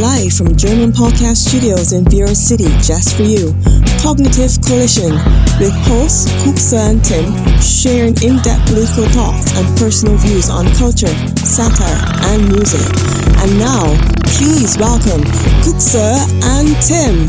Live from German Podcast Studios in Bureau City, just for you. Cognitive Collision with hosts Kuksa and Tim sharing in-depth political thoughts and personal views on culture, satire, and music. And now, please welcome Kuksa and Tim.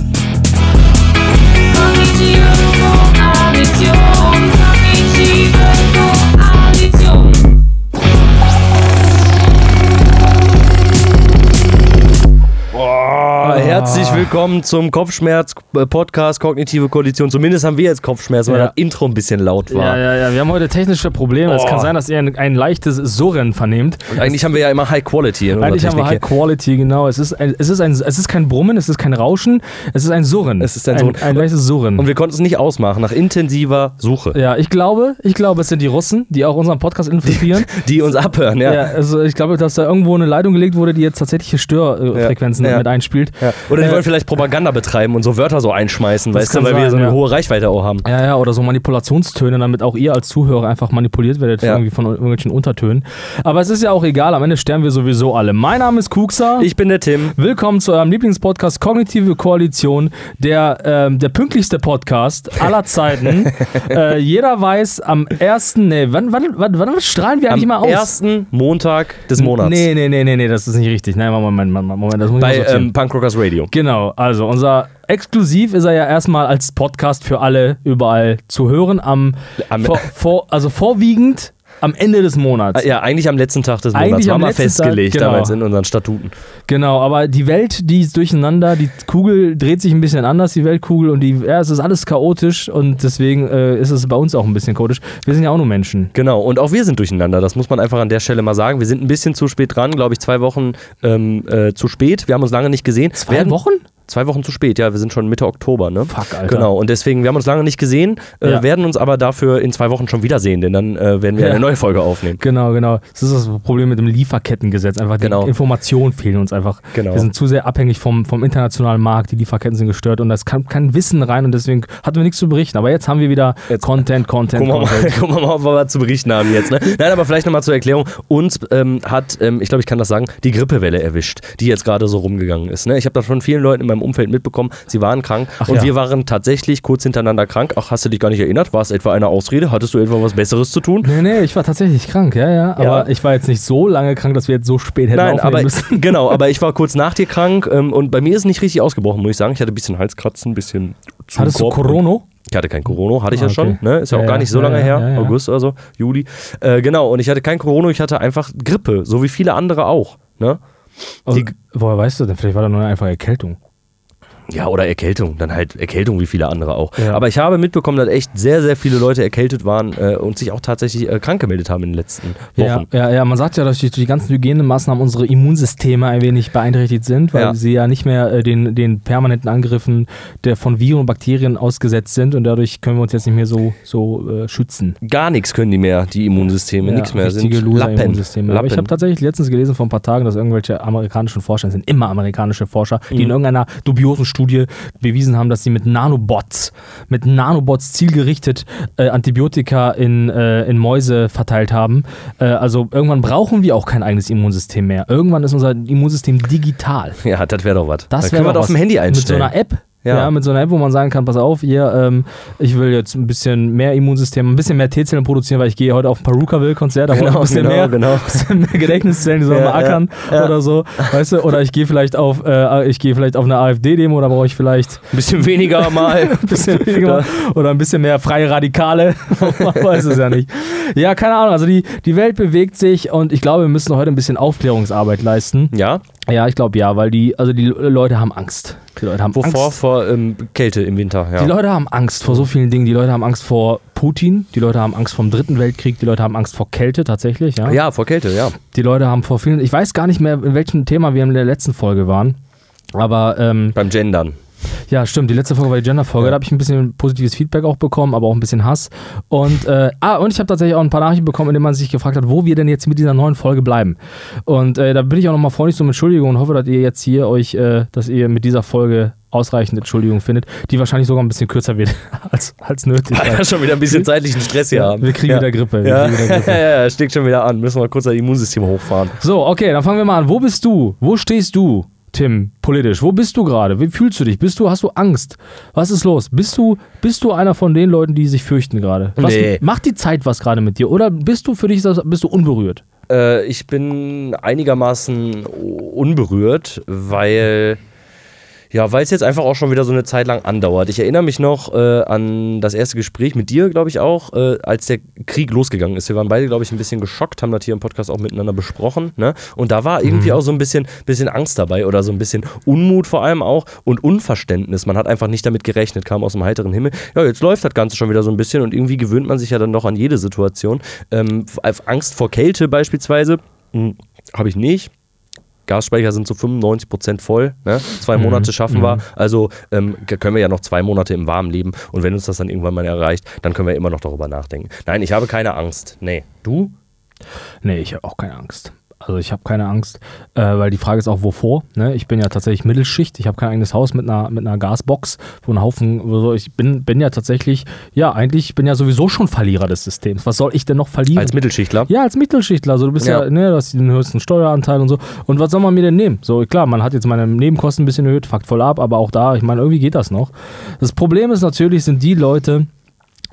Herzlich willkommen zum Kopfschmerz-Podcast Kognitive Koalition. Zumindest haben wir jetzt Kopfschmerzen, weil Ja. das Intro ein bisschen laut war. Ja, ja, ja, wir haben heute technische Probleme. Es Oh. kann sein, dass ihr ein, ein leichtes Surren vernehmt. Und eigentlich haben wir ja immer High Quality in Eigentlich haben wir High Quality, genau. Es ist, ein, es, ist ein, es ist kein Brummen, es ist kein Rauschen, es ist ein Surren. Es ist ein ein, Surren. ein leichtes Surren. Und wir konnten es nicht ausmachen, nach intensiver Suche, ja, ich glaube, ich glaube, es sind die Russen, die auch unseren Podcast infiltrieren. die uns abhören. Ja. ja. also ich glaube, dass da irgendwo eine Leitung gelegt wurde, die jetzt tatsächliche Störfrequenzen ja. mit einspielt. Ja. Oder die Äh, wollen vielleicht Propaganda betreiben und so Wörter so einschmeißen, weißt du, weil wir sein, so eine ja. hohe Reichweite auch haben. Ja, ja, oder so Manipulationstöne, damit auch ihr als Zuhörer einfach manipuliert werdet Ja. irgendwie von irgendwelchen Untertönen. Aber es ist ja auch egal, am Ende sterben wir sowieso alle. Mein Name ist Kuxa. Ich bin der Tim. Willkommen zu eurem Lieblingspodcast Kognitive Koalition, der, ähm, der pünktlichste Podcast aller Zeiten. äh, jeder weiß am ersten, nee, wann, wann, wann, wann strahlen wir eigentlich Am mal aus? ersten Montag des Monats. Nee, nee, nee, nee, nee, das ist nicht richtig. Nein, Moment, Moment, Moment, das muss ich Bei ähm, Punk Rockers Radio. Genau, also unser exklusiv ist er ja erstmal als Podcast für alle überall zu hören, am, Am- vor, vor, also vorwiegend am Ende des Monats. Ja, eigentlich am letzten Tag des Eigentlich Monats. War mal letzten Tag, festgelegt genau. damals in unseren Statuten. Genau, aber die Welt, die ist durcheinander, die Kugel dreht sich ein bisschen anders, die Weltkugel, und die, ja, es ist alles chaotisch und deswegen äh, ist es bei uns auch ein bisschen chaotisch. Wir sind ja auch nur Menschen. Genau, und auch wir sind durcheinander. Das muss man einfach an der Stelle mal sagen. Wir sind ein bisschen zu spät dran, glaube ich, zwei Wochen ähm, äh, zu spät. Wir haben uns lange nicht gesehen. Zwei Werden- Wochen? Zwei Wochen zu spät, ja, wir sind schon Mitte Oktober, ne? Fuck, Alter. Genau, und deswegen, wir haben uns lange nicht gesehen, äh, Ja. werden uns aber dafür in zwei Wochen schon wiedersehen, denn dann äh, werden wir Ja. eine neue Folge aufnehmen. Genau, genau. Das ist das Problem mit dem Lieferkettengesetz. Einfach die Genau. Informationen fehlen uns einfach. Genau. Wir sind zu sehr abhängig vom, vom internationalen Markt. Die Lieferketten sind gestört und da kann kein Wissen rein und deswegen hatten wir nichts zu berichten. Aber jetzt haben wir wieder Jetzt- Content, Content, mal, Content. gucken wir mal, ob wir was zu berichten haben jetzt. Ne? Nein, aber vielleicht nochmal zur Erklärung. Uns ähm, hat, ähm, ich glaube, ich kann das sagen, die Grippewelle erwischt, die jetzt gerade so rumgegangen ist. Ne? Ich habe das von vielen Leuten in meinem Umfeld mitbekommen, sie waren krank Ach und ja. wir waren tatsächlich kurz hintereinander krank. Ach, hast du dich gar nicht erinnert? War es etwa eine Ausrede? Hattest du etwa was Besseres zu tun? Nee, nee, ich war tatsächlich krank, ja, ja. Aber Ja. ich war jetzt nicht so lange krank, dass wir jetzt so spät hätten Nein, aber müssen. genau, aber ich war kurz nach dir krank ähm, und bei mir ist es nicht richtig ausgebrochen, muss ich sagen. Ich hatte ein bisschen Halskratzen, ein bisschen Hattest du Zugkopf. Corona? Ich hatte kein Corona, hatte ich Ah, ja schon. okay. Ne? Ist ja, Ja, auch gar nicht so ja, lange ja, her. August, also Juli. Äh, genau, und ich hatte kein Corona, ich hatte einfach Grippe, so wie viele andere auch. Ne? Also, Die- woher weißt du denn? Vielleicht war da nur einfach Erkältung. Ja, oder Erkältung, dann halt Erkältung wie viele andere auch. Ja. Aber ich habe mitbekommen, dass echt sehr, sehr viele Leute erkältet waren äh, und sich auch tatsächlich äh, krank gemeldet haben in den letzten Ja, Wochen. ja, ja, man sagt ja, dass durch die ganzen Hygienemaßnahmen unsere Immunsysteme ein wenig beeinträchtigt sind, weil Ja. sie ja nicht mehr äh, den, den permanenten Angriffen der von Viren und Bakterien ausgesetzt sind und dadurch können wir uns jetzt nicht mehr so, so äh, schützen. Gar nichts können die mehr, die Immunsysteme, Ja, nichts mehr. richtige Sind Loser Lappen. Immunsysteme. Aber ich habe Lappen. tatsächlich letztens gelesen vor ein paar Tagen, dass irgendwelche amerikanischen Forscher, sind immer amerikanische Forscher, Mhm. die in irgendeiner dubiosen Studie bewiesen haben, dass sie mit Nanobots, mit Nanobots zielgerichtet äh, Antibiotika in, äh, in Mäuse verteilt haben. Äh, also irgendwann brauchen wir auch kein eigenes Immunsystem mehr. Irgendwann ist unser Immunsystem digital. Ja, das wäre doch was. Das wäre das auf dem was. Handy Mit so einstellen. einer App. Ja. Ja. mit so einer App, wo man sagen kann, pass auf, hier, ähm, ich will jetzt ein bisschen mehr Immunsystem, ein bisschen mehr T-Zellen produzieren, weil ich gehe heute auf ein Peruka-Will-Konzert, da Genau, ein bisschen genau, mehr, genau. bisschen mehr Gedächtniszellen, die sollen Ja, mal ackern ja, oder so, weißt du, oder ich gehe vielleicht auf, äh, ich gehe vielleicht auf eine AfD-Demo, da brauche ich vielleicht Ein bisschen weniger mal. ein bisschen weniger oder ein bisschen mehr freie Radikale, man weiß es ja nicht. Ja, keine Ahnung, also die, die Welt bewegt sich und ich glaube, wir müssen heute ein bisschen Aufklärungsarbeit leisten. ja, Ja, ich glaube ja, weil die, also die Leute haben Angst. Die Leute haben wovor? Angst. Vor ähm, Kälte im Winter. Ja. Die Leute haben Angst vor so vielen Dingen. Die Leute haben Angst vor Putin, die Leute haben Angst vom Dritten Weltkrieg, die Leute haben Angst vor Kälte tatsächlich. Ja? ja, vor Kälte, ja. Die Leute haben vor vielen, ich weiß gar nicht mehr, in welchem Thema wir in der letzten Folge waren. Aber ähm, Beim Gendern. Ja, stimmt, die letzte Folge war die Gender-Folge, Ja. da habe ich ein bisschen positives Feedback auch bekommen, aber auch ein bisschen Hass. Und, äh, ah, und ich habe tatsächlich auch ein paar Nachrichten bekommen, in denen man sich gefragt hat, wo wir denn jetzt mit dieser neuen Folge bleiben. Und äh, da bin ich auch nochmal freundlich um Entschuldigung und hoffe, dass ihr jetzt hier euch, äh, dass ihr mit dieser Folge ausreichend Entschuldigung findet, die wahrscheinlich sogar ein bisschen kürzer wird als, als nötig. Wir schon wieder ein bisschen zeitlichen Stress hier haben. wir kriegen ja. wieder Grippe. Wir Ja. kriegen wieder Grippe. ja, ja, steckt schon wieder an. Müssen wir kurz das Immunsystem hochfahren. So, okay, dann fangen wir mal an. Wo bist du? Wo stehst du Tim, politisch. Wo bist du gerade? Wie fühlst du dich? Bist du, hast du Angst? Was ist los? Bist du, bist du einer von den Leuten, die sich fürchten gerade? Nee. Macht die Zeit was gerade mit dir? Oder bist du für dich, bist du unberührt? Äh, ich bin einigermaßen unberührt, weil. Ja, weil es jetzt einfach auch schon wieder so eine Zeit lang andauert. Ich erinnere mich noch äh, an das erste Gespräch mit dir, glaube ich auch, äh, als der Krieg losgegangen ist. Wir waren beide, glaube ich, ein bisschen geschockt, haben das hier im Podcast auch miteinander besprochen. Ne? Und da war irgendwie auch so ein bisschen, bisschen Angst dabei oder so ein bisschen Unmut vor allem auch und Unverständnis. Man hat einfach nicht damit gerechnet, kam aus dem heiteren Himmel. Ja, jetzt läuft das Ganze schon wieder so ein bisschen und irgendwie gewöhnt man sich ja dann doch an jede Situation. Ähm, Angst vor Kälte beispielsweise hm, habe ich nicht. Gasspeicher sind zu 95% voll. Ne? Zwei Mhm. Monate schaffen wir. Also ähm, können wir ja noch zwei Monate im Warmen leben. Und wenn uns das dann irgendwann mal erreicht, dann können wir immer noch darüber nachdenken. Nein, ich habe keine Angst. Nee. Du? Nee, ich habe auch keine Angst. Also ich habe keine Angst, äh, weil die Frage ist auch, wovor. Ne? Ich bin ja tatsächlich Mittelschicht. Ich habe kein eigenes Haus mit einer, mit einer Gasbox, wo ein Haufen, also ich bin, bin ja tatsächlich, ja, eigentlich, ich bin ja sowieso schon Verlierer des Systems. Was soll ich denn noch verlieren? Als Mittelschichtler? Ja, als Mittelschichtler. Also du bist ja, Ja. ne, du hast den höchsten Steueranteil und so. Und was soll man mir denn nehmen? So, klar, man hat jetzt meine Nebenkosten ein bisschen erhöht, fuckt voll ab, aber auch da, ich meine, irgendwie geht das noch. Das Problem ist natürlich, sind die Leute,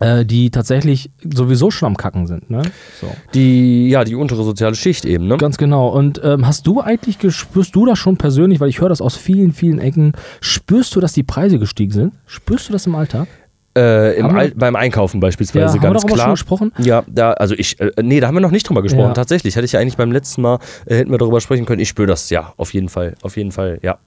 die tatsächlich sowieso schon am Kacken sind. Ne? So. Die, ja, die untere soziale Schicht eben, ne? Ganz genau. Und ähm, hast du eigentlich, spürst du das schon persönlich, weil ich höre das aus vielen, vielen Ecken, spürst du, dass die Preise gestiegen sind? Spürst du das im Alltag? Äh, Al beim Einkaufen beispielsweise Ja, haben wir ganz klar. schon gesprochen? Ja, da, also ich, äh, nee, da haben wir noch nicht drüber gesprochen. Ja. Tatsächlich, hätte ich ja eigentlich beim letzten Mal, äh, hätten wir darüber sprechen können. Ich spüre das, ja, auf jeden Fall, auf jeden Fall, ja.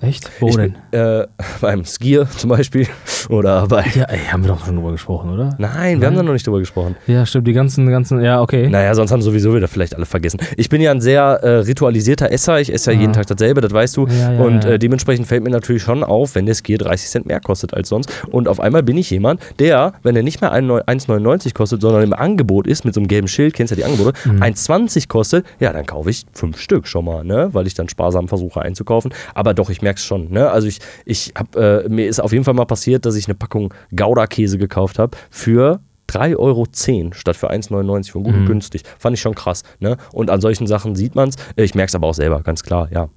Echt? Wo ich, denn? Äh, beim Skier zum Beispiel oder bei... Ja, ey, haben wir doch schon drüber gesprochen, oder? Nein, wir haben da noch nicht drüber gesprochen. Ja, stimmt, die ganzen, ganzen, ja, okay. Naja, sonst haben sowieso wieder vielleicht alle vergessen. Ich bin ja ein sehr äh, ritualisierter Esser. Ich esse ja Ah. jeden Tag dasselbe, das weißt du. Ja, ja, und. Äh, dementsprechend fällt mir natürlich schon auf, wenn der Skier 30 Cent mehr kostet als sonst. Und auf einmal bin ich jemand, der, wenn er nicht mehr 1,99 kostet, sondern im Angebot ist, mit so einem gelben Schild, kennst ja die Angebote, Mhm. 1,20 kostet, ja, dann kaufe ich fünf Stück schon mal, ne? weil ich dann sparsam versuche einzukaufen. Aber doch, ich merke es schon. Ne? Also ich, ich hab, äh, mir ist auf jeden Fall mal passiert, dass ich eine Packung Gouda-Käse gekauft habe für 3,10 Euro statt für 1,99 von gut Mhm. und günstig. Fand ich schon krass. Ne? Und an solchen Sachen sieht man es. Ich merke es aber auch selber, ganz klar, ja.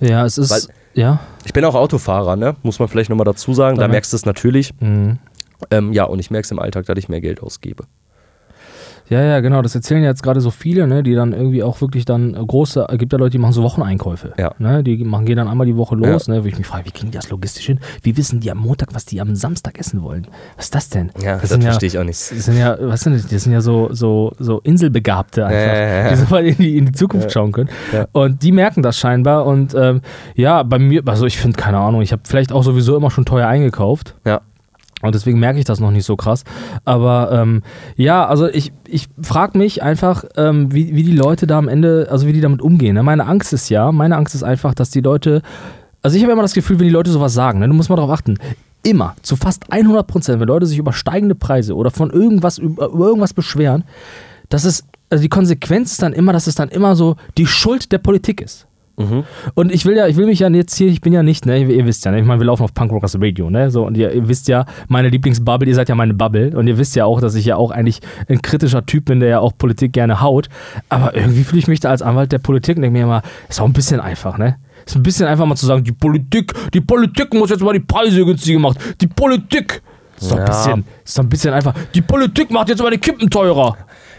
Ja, es ist, Weil- ja. Ich bin auch Autofahrer, ne? muss man vielleicht nochmal dazu sagen. Da Da merkst du es natürlich. Mhm. Ähm, ja, und ich merke es im Alltag, dass ich mehr Geld ausgebe. Ja, ja, genau. Das erzählen ja jetzt gerade so viele, ne, die dann irgendwie auch wirklich dann äh, große, es gibt ja Leute, die machen so Wocheneinkäufe. Ja. Ne, die machen, gehen dann einmal die Woche los, ne, wo ich mich frage, wie kriegen die das logistisch hin? Wie wissen die am Montag, was die am Samstag essen wollen? Was ist das denn? Ja, das sind verstehe ich auch nicht. Das sind ja, was sind das? Das sind ja so, so, so Inselbegabte einfach, Ja, ja, ja. die so mal in die, in die Zukunft schauen können. Ja. Und die merken das scheinbar. Und ähm, ja, bei mir, also ich finde, keine Ahnung, ich habe vielleicht auch sowieso immer schon teuer eingekauft. Ja. Und deswegen merke ich das noch nicht so krass. Aber ähm, ja, also ich, ich frage mich einfach, ähm, wie, wie die Leute da am Ende, also wie die damit umgehen. Ne? Meine Angst ist ja, meine Angst ist einfach, dass die Leute, also ich habe immer das Gefühl, wenn die Leute sowas sagen, ne, du musst mal darauf achten, immer, zu fast 100 Prozent, wenn Leute sich über steigende Preise oder von irgendwas, über, über irgendwas beschweren, dass es, also die Konsequenz ist dann immer, dass es dann immer so die Schuld der Politik ist. Mhm. Und ich will ja, ich will mich ja jetzt hier, ich bin ja nicht, ne, ihr, wisst ja, ne, ich meine, wir laufen auf Punk Rockers Radio, ne, so, und ihr, ihr wisst ja, meine Lieblingsbubble, ihr seid ja meine Bubble, und ihr wisst ja auch, dass ich ja auch eigentlich ein kritischer Typ bin, der ja auch Politik gerne haut, aber irgendwie fühle ich mich da als Anwalt der Politik und denke mir immer, ist auch ein bisschen einfach, ne. Ist ein bisschen einfach mal zu sagen, die Politik, die Politik muss jetzt mal die Preise günstiger machen. Die Politik. Ist doch ein Ja. bisschen, ist doch ein bisschen einfach. Die Politik macht jetzt mal die Kippen teurer.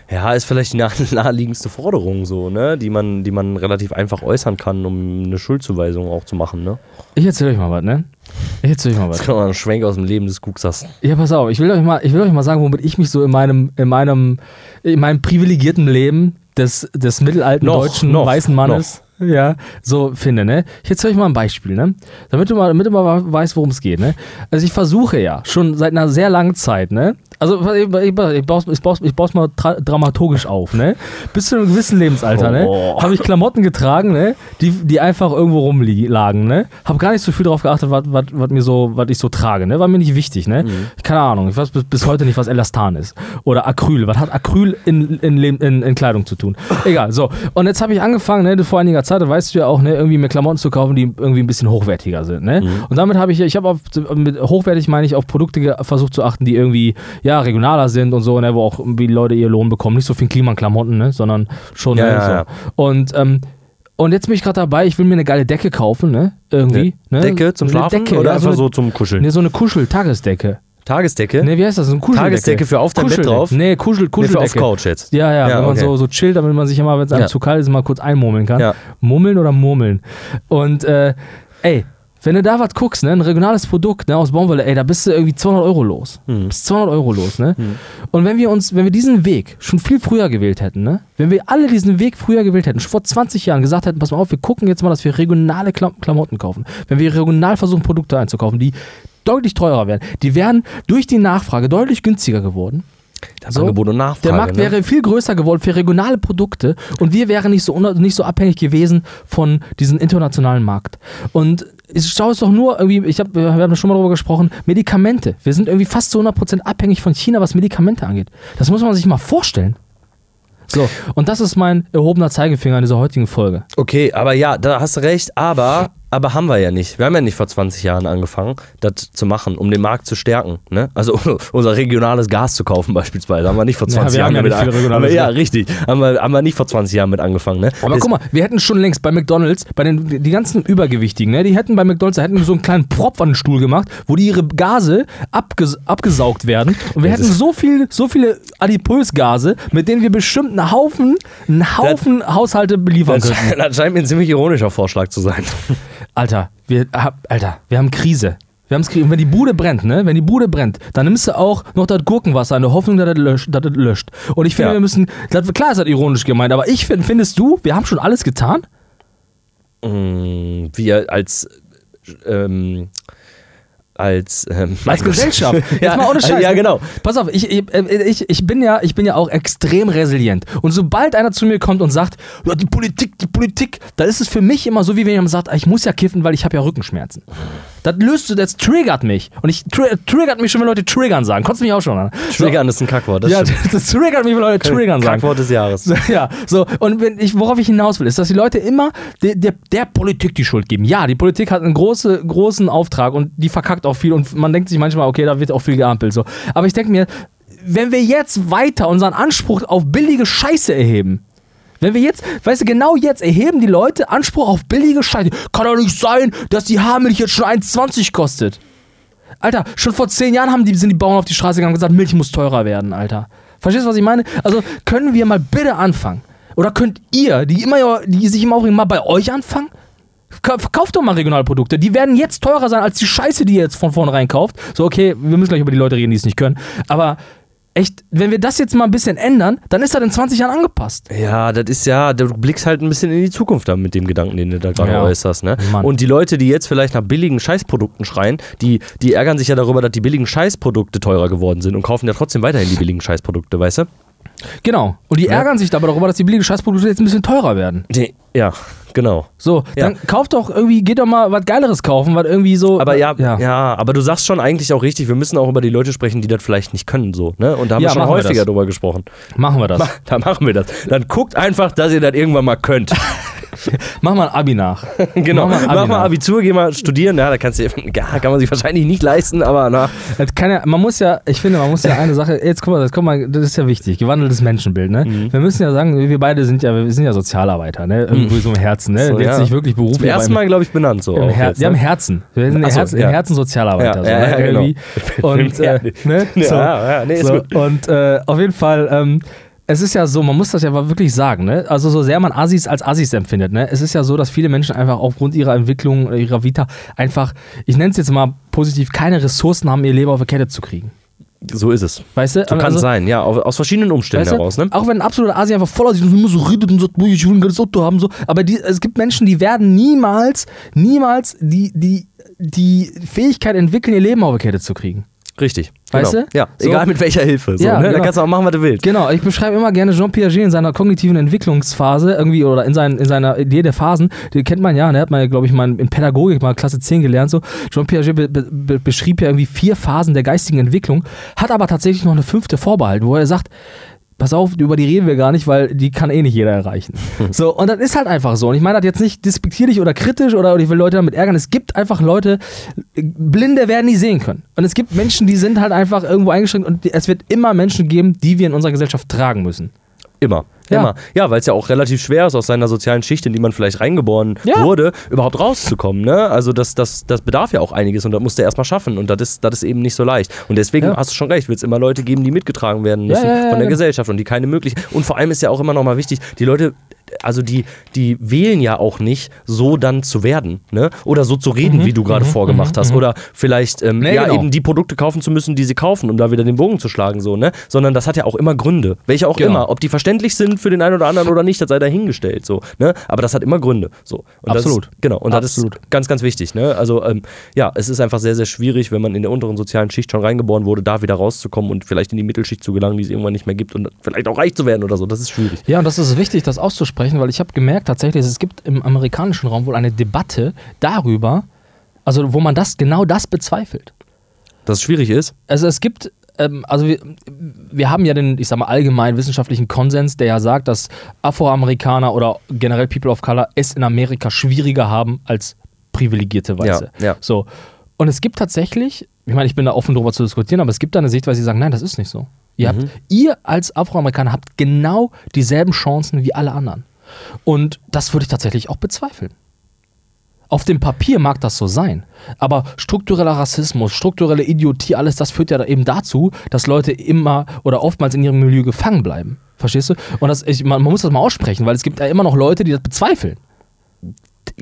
Ja, ist vielleicht die nah- naheliegendste Forderung so, ne? Die man, die man relativ einfach äußern kann, um eine Schuldzuweisung auch zu machen, ne? Ich erzähle euch mal was, ne? Ich erzähle euch mal was. Das kann man einen Schwenk aus dem Leben des Kuxers. Ja, pass auf, ich will euch mal, ich will euch mal sagen, womit ich mich so in meinem, in meinem, in meinem privilegierten Leben des, des mittelalten Noch, deutschen noch, weißen Mannes ja, so finde, ne? Ich erzähle euch mal ein Beispiel, ne? Damit du mal, damit du mal weißt, worum es geht, ne? Also ich versuche ja schon seit einer sehr langen Zeit, ne? Also ich, ich, baue, ich, baue, ich baue es mal dramaturgisch auf, ne? Bis zu einem gewissen Lebensalter, ne? Oh. Habe ich Klamotten getragen, ne? Die, die einfach irgendwo rumlagen, ne? Habe gar nicht so viel darauf geachtet, was, was, was mir so, was ich so trage, ne? War mir nicht wichtig, ne? Keine Ahnung, ich weiß bis, bis heute nicht, was Elastan ist. Oder Acryl. Was hat Acryl in, in, in, in Kleidung zu tun? Egal, so. Und jetzt habe ich angefangen, ne, vor einiger Zeit, da weißt du ja auch, ne, irgendwie mir Klamotten zu kaufen, die irgendwie ein bisschen hochwertiger sind, ne? Und damit habe ich, ich habe auf, mit hochwertig meine ich, auf Produkte versucht zu achten, die irgendwie, ja, regionaler sind und so, ne, wo auch irgendwie Leute ihr Lohn bekommen. Nicht so viel Klimaklamotten, ne, sondern schon Ja, ne, ja, so. ja. Und, ähm, Und jetzt bin ich gerade dabei, ich will mir eine geile Decke kaufen, ne? Irgendwie. Ne? Decke zum Schlafen Decke, oder einfach eine, so zum Kuscheln? Ne, so eine Kuschel-Tagesdecke. Tagesdecke? Ne, wie heißt das? So eine Kuscheldecke. Tagesdecke für auf dein Bett Kuscheldecke. drauf? Nee, Kuschel, Nee, für Kuscheldecke. aufs Couch jetzt. Ja, ja, Ja, wenn man okay. so, so chillt, damit man sich immer, wenn es einem Ja. zu kalt ist, mal kurz einmurmeln kann. Ja. Murmeln oder murmeln. Und äh, ey, wenn du da was guckst, ne, ein regionales Produkt ne, aus Baumwolle, ey, da bist du irgendwie 200 Euro los. Hm. Bist 200 Euro los, ne? Und wenn wir uns, wenn wir diesen Weg schon viel früher gewählt hätten, ne? Wenn wir alle diesen Weg früher gewählt hätten, schon vor 20 Jahren gesagt hätten, pass mal auf, wir gucken jetzt mal, dass wir regionale Klam Klamotten kaufen. Wenn wir regional versuchen, Produkte einzukaufen, die deutlich teurer werden, die wären durch die Nachfrage deutlich günstiger geworden. Das Angebot und Nachfrage. Der Markt ne? wäre viel größer geworden für regionale Produkte und wir wären nicht so, nicht so abhängig gewesen von diesem internationalen Markt. Und ich schaue es doch nur irgendwie, ich hab, wir haben schon mal darüber gesprochen, Medikamente. Wir sind irgendwie fast zu 100% abhängig von China, was Medikamente angeht. Das muss man sich mal vorstellen. So, und das ist mein erhobener Zeigefinger in dieser heutigen Folge. Okay, aber ja, da hast du recht, aber, aber haben wir ja nicht. Wir haben ja nicht vor 20 Jahren angefangen, das zu machen, um den Markt zu stärken. Ne? Also unser regionales Gas zu kaufen beispielsweise. Haben wir nicht vor Ja, 20 wir haben Jahren ja mit nicht viel an- Ja, richtig. Haben wir, haben wir nicht vor 20 Jahren mit angefangen. Ne? Aber Das- guck mal, wir hätten schon längst bei McDonalds, bei den die ganzen Übergewichtigen, ne, die hätten bei McDonalds, hätten so einen kleinen Propf an den Stuhl gemacht, wo die ihre Gase abges abgesaugt werden. Und wir Das hätten so viel, so viele Adipösgase, mit denen wir bestimmt einen Haufen, einen Haufen Haushalte beliefern das, könnten. das scheint mir ein ziemlich ironischer Vorschlag zu sein. Alter, wir, hab- Alter, wir haben Krise. Wir haben's. Und wenn die Bude brennt, ne? Wenn die Bude brennt, dann nimmst du auch noch das Gurkenwasser in der Hoffnung, dass das löscht. Dass das löscht. Und ich finde, Ja. wir müssen. Das, klar ist das ironisch gemeint, aber ich finde, findest du, wir haben schon alles getan? Mm, Wir als ähm, als ähm, Als Gesellschaft. Jetzt ja, mal ohne Scheiß. ja, genau. Pass auf, ich, ich, ich, ich, bin ja, ich bin ja auch extrem resilient. Und sobald einer zu mir kommt und sagt, ja, die Politik, die Politik, da ist es für mich immer so, wie wenn jemand sagt, ah, ich muss ja kiffen, weil ich habe ja Rückenschmerzen. Das löst du, das triggert mich. Und ich tri triggert mich schon, wenn Leute triggern sagen. Kotzt mich auch schon an. Triggern ist ein Kackwort. Das Ja, stimmt. das triggert mich, wenn Leute triggern sagen. Kackwort des Jahres. So, Ja, so, und wenn ich, worauf ich hinaus will, ist, dass die Leute immer der, der, der Politik die Schuld geben. Ja, die Politik hat einen große, großen Auftrag und die verkackt auch viel und man denkt sich manchmal, okay, da wird auch viel geampelt. So. Aber ich denke mir, wenn wir jetzt weiter unseren Anspruch auf billige Scheiße erheben, wenn wir jetzt, weißt du, genau jetzt erheben die Leute Anspruch auf billige Scheiße. Kann doch nicht sein, dass die Haarmilch jetzt schon 1,20 kostet. Alter, schon vor zehn Jahren haben die, sind die Bauern auf die Straße gegangen und gesagt, Milch muss teurer werden, Alter. Verstehst du, was ich meine? Also können wir mal bitte anfangen? Oder könnt ihr, die, immer, die sich immer aufregen, mal bei euch anfangen? Ka- Verkauft doch mal Regionalprodukte. Die werden jetzt teurer sein als die Scheiße, die ihr jetzt von vornherein kauft. So, okay, wir müssen gleich über die Leute reden, die es nicht können. Aber echt, wenn wir das jetzt mal ein bisschen ändern, dann ist das in 20 Jahren angepasst. Ja, das ist ja, du blickst halt ein bisschen in die Zukunft da mit dem Gedanken, den du da gerade Ja. äußerst. Ne? Mann. Und die Leute, die jetzt vielleicht nach billigen Scheißprodukten schreien, die, die ärgern sich ja darüber, dass die billigen Scheißprodukte teurer geworden sind und kaufen ja trotzdem weiterhin die billigen Scheißprodukte, weißt du? Genau. Und die Ja. ärgern sich aber darüber, dass die billigen Scheißprodukte jetzt ein bisschen teurer werden. Die, ja, genau. So, Ja. dann kauft doch irgendwie, geht doch mal was Geileres kaufen, was irgendwie so. Aber ja, ja. ja. aber du sagst schon eigentlich auch richtig, wir müssen auch über die Leute sprechen, die das vielleicht nicht können, so, ne? Und da haben Ja, wir schon häufiger drüber gesprochen. Machen wir das. Ma- Da machen wir das. Dann guckt einfach, dass ihr das irgendwann mal könnt. Mach mal ein Abi nach. genau. Mach mal Mach Abi mal nach. Abitur, geh mal studieren. Ja, da kannst du, ja, kann man sich wahrscheinlich nicht leisten, aber na. Ja, man muss ja, ich finde, man muss ja eine Sache, jetzt guck mal, das, guck mal, das ist ja wichtig, gewandeltes Menschenbild, ne? Mhm. Wir müssen ja sagen, wir beide sind ja, wir sind ja Sozialarbeiter, ne? Irgendwo so im Herzen, ne? So, jetzt ja. nicht wirklich Zum beruflich. ersten aber Mal, glaube ich, benannt so. im, im, Her jetzt, wir haben ne? Herzen. Wir sind im so, Herzen, ja. im Herzen Sozialarbeiter. Ja, so, ja, ne? ja, genau. Irgendwie. Und, äh, ne? Ja, So. ja, nee, so. Und äh, auf jeden Fall, ähm, es ist ja so, man muss das ja wirklich sagen, ne? Also so sehr man Assis als Assis empfindet, ne? Es ist ja so, dass viele Menschen einfach aufgrund ihrer Entwicklung, äh, ihrer Vita einfach, ich nenne es jetzt mal positiv, keine Ressourcen haben, ihr Leben auf die Kette zu kriegen. So ist es. Weißt du? So kann es sein, ja, au- aus verschiedenen Umständen Weißt du? heraus, ne? Auch wenn ein absoluter Asi einfach voll aussieht und immer so redet und sagt, "Boah, ich will ein geiles Auto haben, so. Aber die, es gibt Menschen, die werden niemals, niemals die, die, die Fähigkeit entwickeln, ihr Leben auf die Kette zu kriegen. Richtig. Weißt genau. du? Ja, So. egal mit welcher Hilfe. So, Ja, ne? Da genau. kannst du auch machen, was du willst. Genau, ich beschreibe immer gerne Jean Piaget in seiner kognitiven Entwicklungsphase irgendwie oder in, seinen, in seiner Idee der Phasen. Die kennt man ja, ne? hat man, glaube ich, mal in Pädagogik mal Klasse 10 gelernt. So. Jean Piaget be be be beschrieb ja irgendwie vier Phasen der geistigen Entwicklung, hat aber tatsächlich noch eine fünfte vorbehalten, wo er sagt, Pass auf, über die reden wir gar nicht, weil die kann eh nicht jeder erreichen. So, und das ist halt einfach so. Und ich meine das jetzt nicht despektierlich oder kritisch oder ich will Leute damit ärgern. Es gibt einfach Leute, Blinde werden nie sehen können. Und es gibt Menschen, die sind halt einfach irgendwo eingeschränkt und es wird immer Menschen geben, die wir in unserer Gesellschaft tragen müssen. Immer. Ja. Immer. Ja, weil es ja auch relativ schwer ist, aus seiner sozialen Schicht, in die man vielleicht reingeboren Ja. wurde, überhaupt rauszukommen. Ne? Also das, das, das bedarf ja auch einiges und das musst du erstmal schaffen. Und das ist, das ist eben nicht so leicht. Und deswegen Ja. hast du schon recht, wird es immer Leute geben, die mitgetragen werden müssen ja, von der. Gesellschaft und die keine Möglichkeit. Und vor allem ist ja auch immer noch mal wichtig, die Leute. Also die, die wählen ja auch nicht, so dann zu werden, ne? Oder so zu reden, wie du gerade vorgemacht hast. Oder vielleicht ähm, Mhm, Nee, ja, genau. eben die Produkte kaufen zu müssen, die sie kaufen, um da wieder den Bogen zu schlagen, so, ne? Sondern das hat ja auch immer Gründe. Welche auch Genau. immer. Ob die verständlich sind für den einen oder anderen oder nicht, das sei dahingestellt, so, ne? Aber das hat immer Gründe, so. Und Absolut. Das ist, genau. Und das Absolut. ist ganz, ganz wichtig, ne? Also, ähm, ja, es ist einfach sehr, sehr schwierig, wenn man in der unteren sozialen Schicht schon reingeboren wurde, da wieder rauszukommen und vielleicht in die Mittelschicht zu gelangen, die es irgendwann nicht mehr gibt und vielleicht auch reich zu werden oder so. Das ist schwierig. Ja, und das ist wichtig, das auszusprechen, weil ich habe gemerkt tatsächlich, es gibt im amerikanischen Raum wohl eine Debatte darüber, also wo man das genau das bezweifelt. Dass es schwierig ist. Also es gibt, ähm, also wir, wir haben ja den, ich sag mal, allgemeinen wissenschaftlichen Konsens, der ja sagt, dass Afroamerikaner oder generell People of Color es in Amerika schwieriger haben als privilegierte Weiße. Ja, ja. So. Und es gibt tatsächlich, ich meine, ich bin da offen drüber zu diskutieren, aber es gibt da eine Sichtweise, die sagen, nein, das ist nicht so. Ihr, Mhm. habt, ihr als Afroamerikaner habt genau dieselben Chancen wie alle anderen. Und das würde ich tatsächlich auch bezweifeln. Auf dem Papier mag das so sein, aber struktureller Rassismus, strukturelle Idiotie, alles das führt ja eben dazu, dass Leute immer oder oftmals in ihrem Milieu gefangen bleiben. Verstehst du? Und das, ich, man, man muss das mal aussprechen, weil es gibt ja immer noch Leute, die das bezweifeln.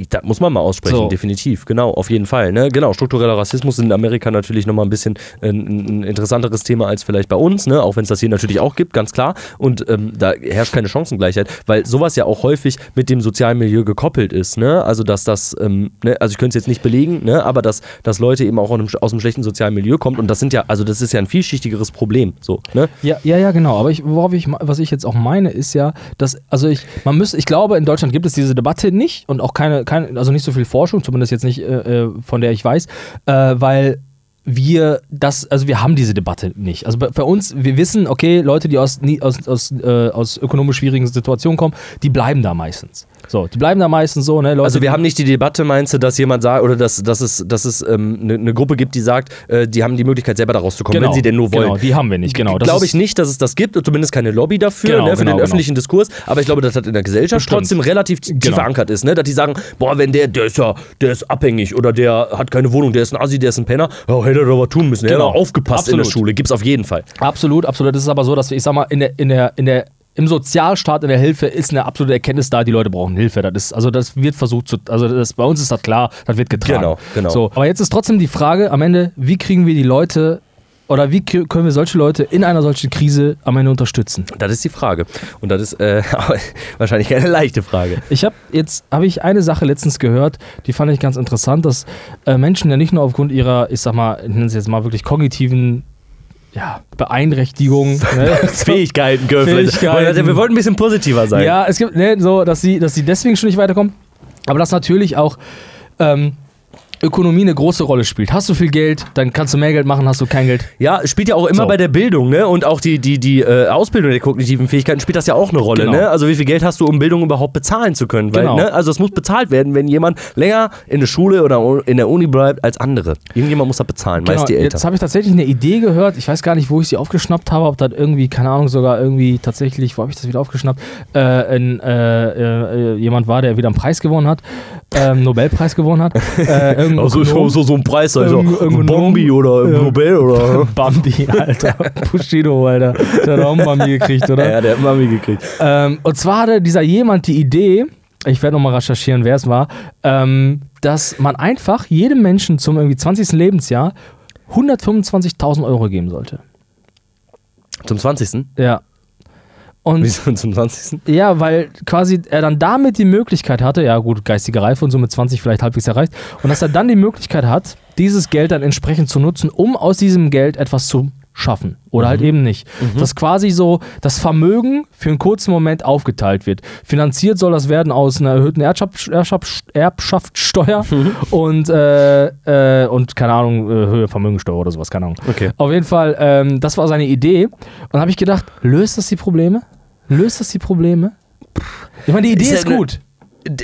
Das muss man mal aussprechen, So. definitiv. Genau, auf jeden Fall. Ne? Genau, struktureller Rassismus ist in Amerika natürlich nochmal ein bisschen ein, ein interessanteres Thema als vielleicht bei uns, ne? auch wenn es das hier natürlich auch gibt, ganz klar. Und ähm, da herrscht keine Chancengleichheit, weil sowas ja auch häufig mit dem sozialen Milieu gekoppelt ist. Ne? Also, dass das, ähm, ne? also ich könnte es jetzt nicht belegen, ne? aber dass, dass Leute eben auch aus einem, aus einem schlechten sozialen Milieu kommen und das sind ja, also das ist ja ein vielschichtigeres Problem. So, ne? Ja, ja, ja, genau. Aber ich, worauf ich, was ich jetzt auch meine, ist ja, dass, also ich, man müsste, ich glaube, in Deutschland gibt es diese Debatte nicht und auch keine, keine also nicht so viel Forschung, zumindest jetzt nicht, äh, äh, von der ich weiß, äh, weil wir das, also wir haben diese Debatte nicht. Also bei, bei uns, wir wissen, okay, Leute, die aus, aus, aus, äh, aus ökonomisch schwierigen Situationen kommen, die bleiben da meistens. So, die bleiben da meistens so, ne? Leute, Also wir haben nicht die Debatte, meinst du, dass jemand sagt, oder dass, dass es, dass es ähm, eine, eine Gruppe gibt, die sagt, äh, die haben die Möglichkeit, selber da rauszukommen, genau, wenn sie denn nur wollen. Genau, die haben wir nicht, genau. Glaube ich nicht, dass es das gibt, zumindest keine Lobby dafür, Genau, ne, für genau, den genau. öffentlichen Diskurs. Aber ich glaube, dass das in der Gesellschaft Bestimmt. trotzdem relativ tief Genau. verankert ist, ne? dass die sagen, boah, wenn der, der ist ja, der ist abhängig oder der hat keine Wohnung, der ist ein Assi, der ist ein Penner, ja, hätte er was tun müssen. Genau. hat doch aufgepasst in der Absolut. Schule, gibt's auf jeden Fall. Absolut, absolut. Es ist aber so, dass ich sag mal, in der, in der, in der, im Sozialstaat, in der Hilfe ist eine absolute Erkenntnis da, die Leute brauchen Hilfe. Das ist, also das wird versucht zu, also das, bei uns ist das klar, das wird getragen. Genau, genau. So, aber jetzt ist trotzdem die Frage am Ende, wie kriegen wir die Leute oder wie können wir solche Leute in einer solchen Krise am Ende unterstützen? Das ist die Frage. Und das ist äh, wahrscheinlich keine leichte Frage. Ich habe jetzt habe ich eine Sache letztens gehört, die fand ich ganz interessant, dass äh, Menschen ja nicht nur aufgrund ihrer, ich sag mal, ich nenne es jetzt mal wirklich kognitiven ja, Beeinträchtigung, ne? Fähigkeiten, Fähigkeiten. Wir wollten ein bisschen positiver sein. Ja, es gibt, ne, so, dass sie, dass sie deswegen schon nicht weiterkommen. Aber dass natürlich auch ähm, Ökonomie eine große Rolle spielt. Hast du viel Geld, dann kannst du mehr Geld machen, hast du kein Geld. Ja, spielt ja auch immer So. bei der Bildung, ne? Und auch die, die, die äh, Ausbildung der kognitiven Fähigkeiten spielt das ja auch eine Rolle, Genau. ne? Also wie viel Geld hast du, um Bildung überhaupt bezahlen zu können? Weil, Genau. ne? Also es muss bezahlt werden, wenn jemand länger in der Schule oder in der Uni bleibt als andere. Irgendjemand muss das bezahlen, meist die Genau, Jetzt Eltern. habe ich tatsächlich eine Idee gehört. Ich weiß gar nicht, wo ich sie aufgeschnappt habe, ob das irgendwie, keine Ahnung, sogar irgendwie tatsächlich, wo habe ich das wieder aufgeschnappt? Äh, ein, äh, äh, jemand war, der wieder einen Preis gewonnen hat, ähm, Nobelpreis gewonnen hat. Äh, Also Ökonom. so, so ein Preis, also Irgend- irgendein Bombi oder Ja. Nobel oder. Bambi, Alter. Bushido, Alter. Der hat auch einen Bambi gekriegt, oder? Ja, der hat Mami gekriegt. Ähm, und zwar hatte dieser jemand die Idee, ich werde nochmal recherchieren, wer es war, ähm, dass man einfach jedem Menschen zum irgendwie 20. Lebensjahr 125.000 Euro geben sollte. Zum 20. Ja. Und Wieso zum 20. ja, weil quasi er dann damit die Möglichkeit hatte, ja gut, geistige Reife und so mit 20 vielleicht halbwegs erreicht, und dass er dann die Möglichkeit hat, dieses Geld dann entsprechend zu nutzen, um aus diesem Geld etwas zu schaffen. Oder halt eben nicht. Dass quasi so das Vermögen für einen kurzen Moment aufgeteilt wird. Finanziert soll das werden aus einer erhöhten Erbschaft, Erbschaft, Erbschaftssteuer und, äh, äh, und keine Ahnung, äh, Höhe Vermögensteuer oder sowas, keine Ahnung. Okay. Auf jeden Fall, ähm, das war seine Idee. Und habe ich gedacht, löst das die Probleme? Löst das die Probleme? Ich meine, die Idee Ist ist, gut.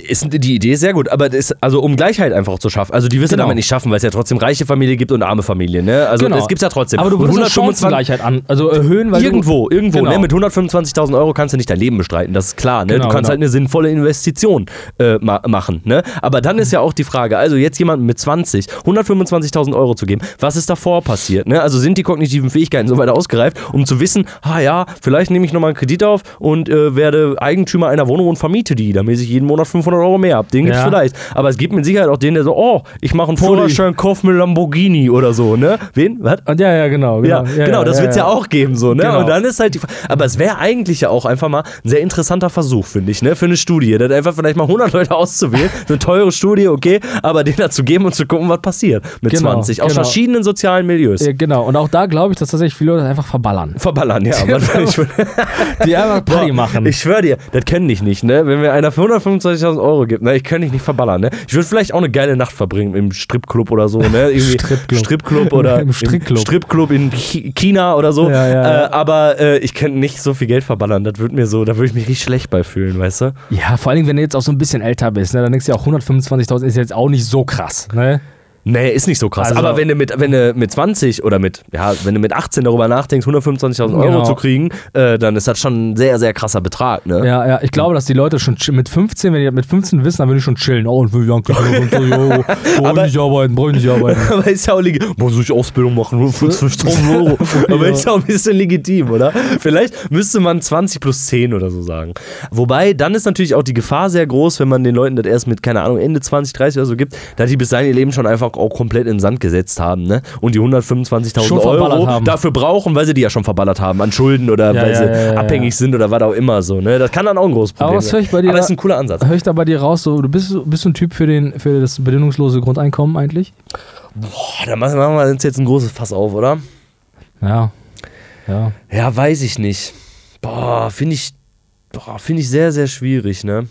Ist, die Idee ist sehr gut, aber das, also um Gleichheit einfach zu schaffen. Also die wirst du Genau. damit nicht schaffen, weil es ja trotzdem reiche Familie gibt und arme Familie. Ne? Also Genau. das gibt es ja trotzdem. Aber du würdest eine 125 Chancengleichheit an, also erhöhen, weil Irgendwo, irgendwo. Genau. Ne? Mit 125.000 Euro kannst du nicht dein Leben bestreiten, das ist klar. Ne? Genau, du kannst genau. halt eine sinnvolle Investition äh, ma machen. Ne? Aber dann ist ja auch die Frage, also jetzt jemandem mit 20 125.000 Euro zu geben, was ist davor passiert? Ne? Also sind die kognitiven Fähigkeiten so weit ausgereift, um zu wissen, ah ja, vielleicht nehme ich nochmal einen Kredit auf und äh, werde Eigentümer einer Wohnung und vermiete die, damit ich jeden Monat 500 Euro mehr habe. Den gibt's Ja. vielleicht. Aber es gibt mit Sicherheit auch den, der so, oh, ich mache einen. Führerschein, kauf mir Lamborghini oder so. Ne? Wen? Was? Und ja, ja, genau. Ja, genau, das wird's ja, auch geben, so, ne? Genau. Und dann ist halt die Aber es wäre eigentlich ja auch einfach mal ein sehr interessanter Versuch, finde ich, ne? Für eine Studie. Dann einfach vielleicht mal 100 Leute auszuwählen. so eine teure Studie, okay, aber denen dazu geben und zu gucken, was passiert mit Genau, 20. Aus genau. verschiedenen sozialen Milieus. Ja, genau. Und auch da glaube ich, dass tatsächlich viele Leute einfach verballern. Verballern, ja. Die einfach Party machen. ich schwöre dir, das kenne ich nicht, ne? Wenn mir einer für 125.000 Euro gibt, ne? Ich könnte dich nicht verballern, ne? Ich würde vielleicht auch eine geile Nacht verbringen im Stripclub oder so, ne? Irgendwie Stripclub. Stripclub oder Im Strickclub. Stripclub in Chi- China oder so. Ja, ja, ja. Äh, aber äh, ich könnte nicht so viel Geld verballern. Das würde mir so, da würde ich mich richtig schlecht bei fühlen, weißt du? ja, vor allem, wenn du jetzt auch so ein bisschen älter bist, ne, dann denkst du ja auch 125.000 ist jetzt auch nicht so krass. Ne? Nee, ist nicht so krass. Also- aber wenn du, mit, wenn du mit 20 oder mit, ja, wenn du mit 18 darüber nachdenkst, 125.000 Euro Genau. zu kriegen, äh, dann ist das schon ein sehr, sehr krasser Betrag, ne? Ja, ja, ich glaube, dass die Leute schon mit 15, wenn die mit 15 wissen, dann würden die schon chillen. Oh, und will Janke, Euro. Brauche Aber- ich nicht arbeiten, brauche ich nicht arbeiten. Aber ist ja auch legitim. Muss ich Ausbildung machen, nur 50.000 Euro. Aber ist ja auch ein bisschen legitim, oder? Vielleicht müsste man 20 plus 10 oder so sagen. Wobei, dann ist natürlich auch die Gefahr sehr groß, wenn man den Leuten das erst mit, keine Ahnung, Ende 20, 30 oder so gibt, da die bis dahin ihr Leben schon einfach auch komplett in den Sand gesetzt haben, ne? Und die 125.000 Schon verballert Euro haben. dafür brauchen, weil sie die ja schon verballert haben, an Schulden oder Ja, weil ja, sie ja, abhängig sind oder was auch immer so, ne? Das kann dann auch ein großes Problem Aber höre ich bei dir Aber da- das ist ein cooler Ansatz. Höre ich da bei dir raus, so, du bist, bist du ein Typ für, den, für das bedingungslose Grundeinkommen eigentlich? Boah, da machen machen wir uns jetzt ein großes Fass auf, oder? Ja. Ja. Ja, weiß ich nicht. Boah, finde ich, boah, finde ich sehr, sehr schwierig, ne?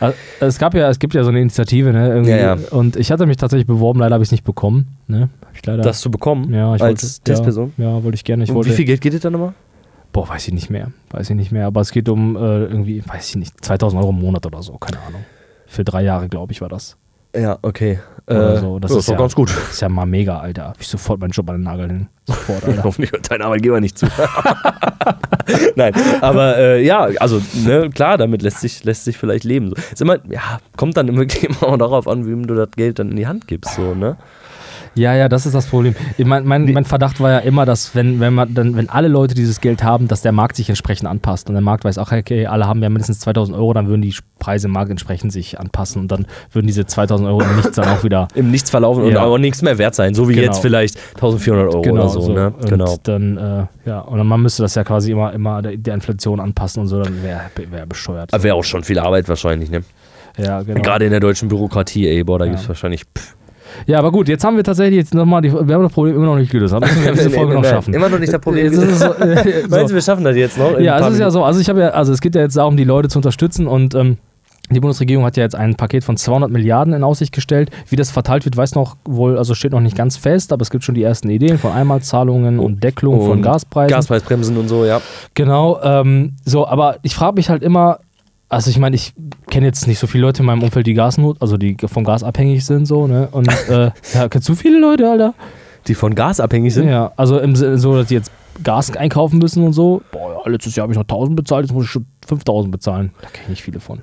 Also, Es gab ja, es gibt ja so eine Initiative, ne? Ja, ja. Und ich hatte mich tatsächlich beworben, leider habe ich es nicht bekommen. Ne? Hab ich leider. Das zu bekommen ja, ich als wollte, Testperson. Ja, ja, wollte ich gerne. Ich Und wollte, wie viel Geld geht es da nochmal? Boah, weiß ich nicht mehr. Weiß ich nicht mehr. Aber es geht um äh, irgendwie, weiß ich nicht, 2000 Euro im Monat oder so, keine Ahnung. Für drei Jahre, glaube ich, war das. Ja, okay. Oder Äh, so. Das ja, ist doch ja, ganz gut. Das ist ja mal mega, Alter. Hab ich sofort meinen Job an den Nagel hin. Sofort, Alter. Hoffentlich hört dein Arbeitgeber nicht zu. Nein, aber äh, ja, also ne, klar, damit lässt sich, lässt sich vielleicht leben. Ist immer, ja, kommt dann wirklich immer auch darauf an, wem du das Geld dann in die Hand gibst, so, ne? Ja, ja, das ist das Problem. Mein, mein, mein Verdacht war ja immer, dass wenn, wenn man dann, wenn alle Leute dieses Geld haben, dass der Markt sich entsprechend anpasst. Und der Markt weiß auch, okay, alle haben ja mindestens 2000 Euro, dann würden die Preise im Markt entsprechend sich anpassen und dann würden diese 2000 Euro im Nichts dann auch wieder. Im Nichts verlaufen und Ja. auch nichts mehr wert sein, so wie Genau. jetzt vielleicht 1400 Euro oder so, ne? Und Genau. dann, äh, ja, und dann man müsste das ja quasi immer, immer der, der Inflation anpassen und so, dann wäre wär bescheuert. Wäre auch schon viel Arbeit wahrscheinlich, ne? ja, genau. Gerade in der deutschen Bürokratie, ey, boah, da Ja. gibt es wahrscheinlich. Pff. Ja, aber gut, jetzt haben wir tatsächlich jetzt nochmal, die, wir haben das Problem immer noch nicht gelöst. Das müssen wir diese Folge noch schaffen. Immer noch nicht das Problem. Es so, äh, so. Meinst du, wir schaffen das jetzt noch? Ja, es ist ja Minuten? so. Also ich habe ja, also es geht ja jetzt darum, die Leute zu unterstützen und ähm, die Bundesregierung hat ja jetzt ein Paket von 200 Milliarden in Aussicht gestellt. Wie das verteilt wird, weiß noch wohl, also steht noch nicht ganz fest, aber es gibt schon die ersten Ideen von Einmalzahlungen und Deckelung von Gaspreisen. Gaspreisbremsen und so, ja. Genau. Ähm, so, aber ich frage mich halt immer. Also ich meine, ich kenne jetzt nicht so viele Leute in meinem Umfeld, die Gasnot, also die vom Gas abhängig sind, so, ne? Und äh, ja, kennst du viele Leute, Alter? Die von Gas abhängig sind. Ja, also im Sinne so, dass die jetzt Gas einkaufen müssen und so. Boah, ja, letztes Jahr habe ich noch 1000 bezahlt, jetzt muss ich schon 5000 bezahlen. Da kenne ich nicht viele von.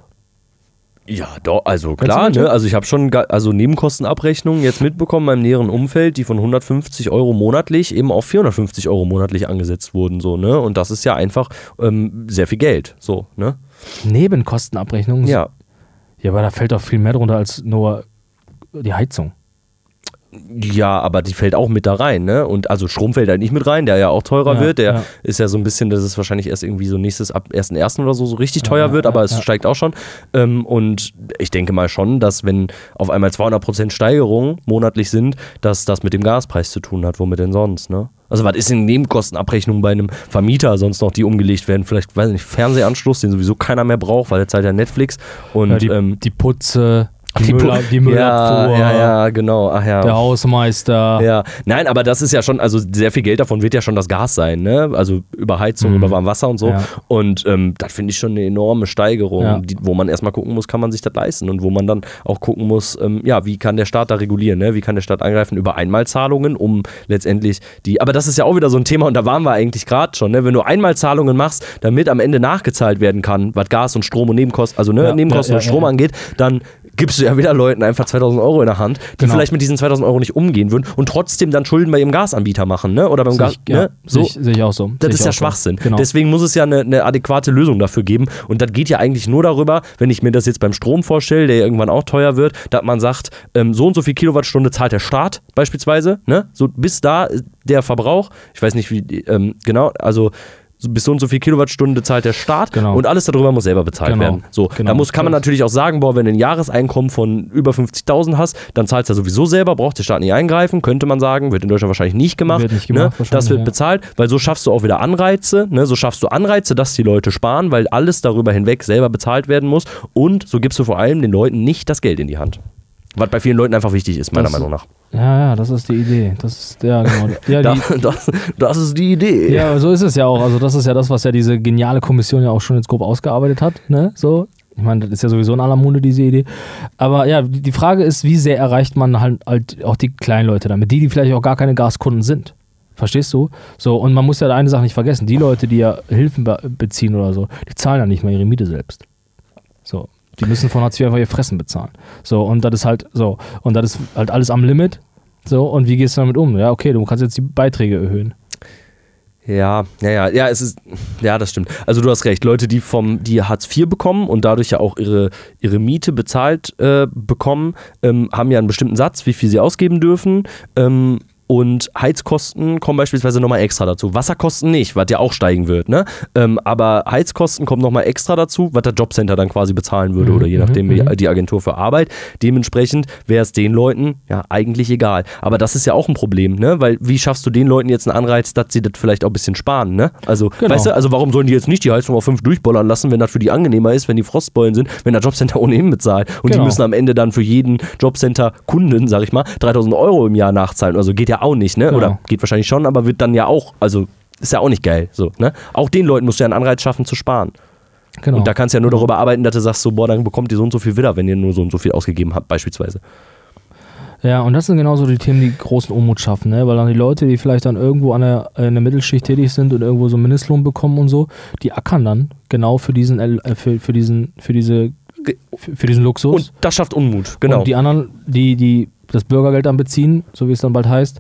Ja, doch, also klar, ne? Also ich habe schon also Nebenkostenabrechnungen jetzt mitbekommen in meinem näheren Umfeld, die von 150 Euro monatlich eben auf 450 Euro monatlich angesetzt wurden, so, ne? Und das ist ja einfach ähm, sehr viel Geld, so, ne? Nebenkostenabrechnung? Ja. Ja, aber da fällt doch viel mehr drunter als nur die Heizung. Ja, aber die fällt auch mit da rein, ne? Und also Strom fällt halt nicht mit rein, der ja auch teurer Ja, wird. Der ja. ist ja so ein bisschen, dass es wahrscheinlich erst irgendwie so nächstes ab 1.1. oder so, so richtig teuer ja, wird, aber es steigt auch schon. Ähm, und ich denke mal schon, dass wenn auf einmal 200% Steigerungen monatlich sind, dass das mit dem Gaspreis zu tun hat. Womit denn sonst, ne? Also, was ist in Nebenkostenabrechnung bei einem Vermieter sonst noch, die umgelegt werden? Vielleicht, weiß ich nicht, Fernsehanschluss, den sowieso keiner mehr braucht, weil er zahlt ja Netflix. Und die, ähm, die Putze. Die, Müll, die Müllabfuhr. Ja, ja, ja, genau. Ach ja. Der Hausmeister. Ja, nein, aber das ist ja schon, also sehr viel Geld davon wird ja schon das Gas sein, ne? Also über Heizung, Mhm. über Warmwasser und so. Ja. Und ähm, das finde ich schon eine enorme Steigerung, Ja. die, wo man erstmal gucken muss, kann man sich das leisten und wo man dann auch gucken muss, ähm, ja, wie kann der Staat da regulieren, ne? Wie kann der Staat angreifen über Einmalzahlungen, um letztendlich die, aber das ist ja auch wieder so ein Thema und da waren wir eigentlich gerade schon, ne? Wenn du Einmalzahlungen machst, damit am Ende nachgezahlt werden kann, was Gas und Strom und Nebenkosten, also ne, Ja, Nebenkosten und Strom angeht, dann gibst du ja wieder Leuten einfach 2000 Euro in der Hand, die Genau. vielleicht mit diesen 2000 Euro nicht umgehen würden und trotzdem dann Schulden bei ihrem Gasanbieter machen, ne? Oder beim Gas, ich, ja, ne? So, sehe ich, auch so. das ist ja auch so. Schwachsinn. Genau. Deswegen muss es ja eine, eine adäquate Lösung dafür geben. Und das geht ja eigentlich nur darüber, wenn ich mir das jetzt beim Strom vorstelle, der ja irgendwann auch teuer wird, dass man sagt, ähm, so und so viel Kilowattstunde zahlt der Staat beispielsweise. Ne? So bis da ist der Verbrauch, ich weiß nicht wie, ähm, genau, also so bis so und so viel Kilowattstunde zahlt der Staat Genau. und alles darüber muss selber bezahlt Genau. werden. So, Genau. da muss, kann man natürlich auch sagen, boah, wenn du ein Jahreseinkommen von über 50.000 hast, dann zahlst du sowieso selber, braucht der Staat nicht eingreifen, könnte man sagen, wird in Deutschland wahrscheinlich nicht gemacht. Wird nicht gemacht, ne? Das wird ja. bezahlt, weil so schaffst du auch wieder Anreize, ne? so schaffst du Anreize, dass die Leute sparen, weil alles darüber hinweg selber bezahlt werden muss und so gibst du vor allem den Leuten nicht das Geld in die Hand. Was bei vielen Leuten einfach wichtig ist, meiner Das- Meinung nach. Ja, ja, das ist die Idee. Das ist, ja, genau. Ja, die, das, das ist die Idee. ja, so ist es ja auch. Also, das ist ja das, was ja diese geniale Kommission ja auch schon jetzt grob ausgearbeitet hat. Ne? So. Ich meine, das ist ja sowieso in aller Munde, diese Idee. Aber ja, die Frage ist, wie sehr erreicht man halt, halt auch die kleinen Leute damit, die, die vielleicht auch gar keine Gaskunden sind. Verstehst du? So, und man muss ja eine Sache nicht vergessen: die Leute, die ja Hilfen be beziehen oder so, die zahlen ja nicht mal ihre Miete selbst. So. Die müssen von Hartz IV einfach ihr Fressen bezahlen. So, und das ist halt so. Und das ist halt alles am Limit. So, und wie gehst du damit um? Ja, okay, du kannst jetzt die Beiträge erhöhen. Ja, ja, ja, ja, es ist, ja, das stimmt. Also du hast recht, Leute, die vom, die Hartz IV bekommen und dadurch ja auch ihre, ihre Miete bezahlt äh, bekommen, ähm, haben ja einen bestimmten Satz, wie viel sie ausgeben dürfen. Ähm, und Heizkosten kommen beispielsweise nochmal extra dazu. Wasserkosten nicht, was ja auch steigen wird, ne? Ähm, aber Heizkosten kommen nochmal extra dazu, was der Jobcenter dann quasi bezahlen würde Mhm, oder je mhm, nachdem wie mhm. die Agentur für Arbeit. Dementsprechend wäre es den Leuten ja eigentlich egal. Aber das ist ja auch ein Problem, ne? Weil wie schaffst du den Leuten jetzt einen Anreiz, dass sie das vielleicht auch ein bisschen sparen, ne? Also, Genau. weißt du, also warum sollen die jetzt nicht die Heizung auf 5 durchbollern lassen, wenn das für die angenehmer ist, wenn die Frostbeulen sind, wenn der Jobcenter ohnehin bezahlt und die Genau. müssen am Ende dann für jeden Jobcenter-Kunden, sag ich mal, 3000 Euro im Jahr nachzahlen. Also geht ja auch nicht, ne? Oder geht wahrscheinlich schon, aber wird dann ja auch, also ist ja auch nicht geil, so, ne? Auch den Leuten musst du ja einen Anreiz schaffen zu sparen. Genau. Und da kannst du ja nur darüber arbeiten, dass du sagst, so, boah, dann bekommt ihr so und so viel wieder, wenn ihr nur so und so viel ausgegeben habt, beispielsweise. Ja, und das sind genauso die Themen, die großen Unmut schaffen, ne? Weil dann die Leute, die vielleicht dann irgendwo an der, in der Mittelschicht tätig sind und irgendwo so einen Mindestlohn bekommen und so, die ackern dann genau für diesen, äh, für, für diesen, für diese, für diesen Luxus. Und das schafft Unmut, genau. Und die anderen, die, die das Bürgergeld dann beziehen, so wie es dann bald heißt,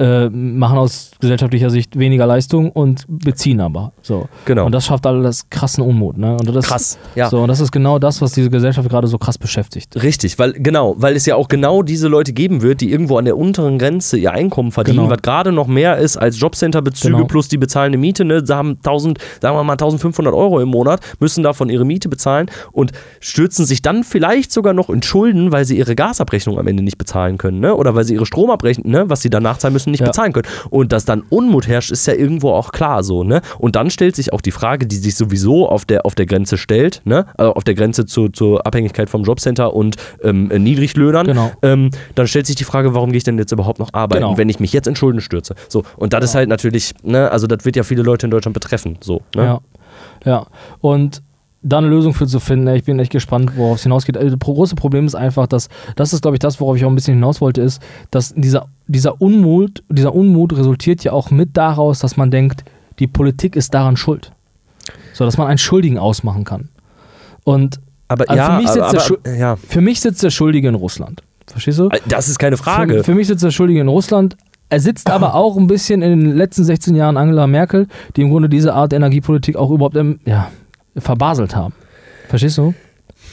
äh, machen aus gesellschaftlicher Sicht weniger Leistung und beziehen aber. So. Genau. Und das schafft alles krassen Unmut. Ne? Und das, Krass, ja. So, und das ist genau das, was diese Gesellschaft gerade so krass beschäftigt. Richtig, weil genau, weil es ja auch genau diese Leute geben wird, die irgendwo an der unteren Grenze ihr Einkommen verdienen, Genau. was gerade noch mehr ist als Jobcenter-Bezüge Genau. plus die bezahlende Miete. Ne? Sie haben 1000, sagen wir mal 1500 Euro im Monat, müssen davon ihre Miete bezahlen und stürzen sich dann vielleicht sogar noch in Schulden, weil sie ihre Gasabrechnung am Ende nicht bezahlen können, ne? Oder weil sie ihre Stromabrechnung, ne, was sie danach zahlen müssen, nicht Ja. bezahlen können. Und dass dann Unmut herrscht, ist ja irgendwo auch klar so, ne? Und dann stellt sich auch die Frage, die sich sowieso auf der, auf der Grenze stellt, ne? Also auf der Grenze zu, zur Abhängigkeit vom Jobcenter und ähm, Niedriglöhnern. Genau. Ähm, dann stellt sich die Frage, warum gehe ich denn jetzt überhaupt noch arbeiten, Genau. wenn ich mich jetzt in Schulden stürze? So, und das ist halt natürlich, ne, also das wird ja viele Leute in Deutschland betreffen. So, ne? Ja. Ja. Und da eine Lösung für zu finden, ich bin echt gespannt, worauf es hinausgeht. Also, das große Problem ist einfach, dass, das ist, glaube ich, das, worauf ich auch ein bisschen hinaus wollte, ist, dass dieser, dieser Unmut, dieser Unmut resultiert ja auch mit daraus, dass man denkt, die Politik ist daran schuld. So, dass man einen Schuldigen ausmachen kann. Und Aber Also ja, für mich sitzt aber, der aber, ja, für mich sitzt der Schuldige in Russland. Verstehst du? das ist keine Frage. Für, für mich sitzt der Schuldige in Russland. Er sitzt aber auch ein bisschen in den letzten 16 Jahren Angela Merkel, die im Grunde diese Art Energiepolitik auch überhaupt ja, verbaselt haben. Verstehst du?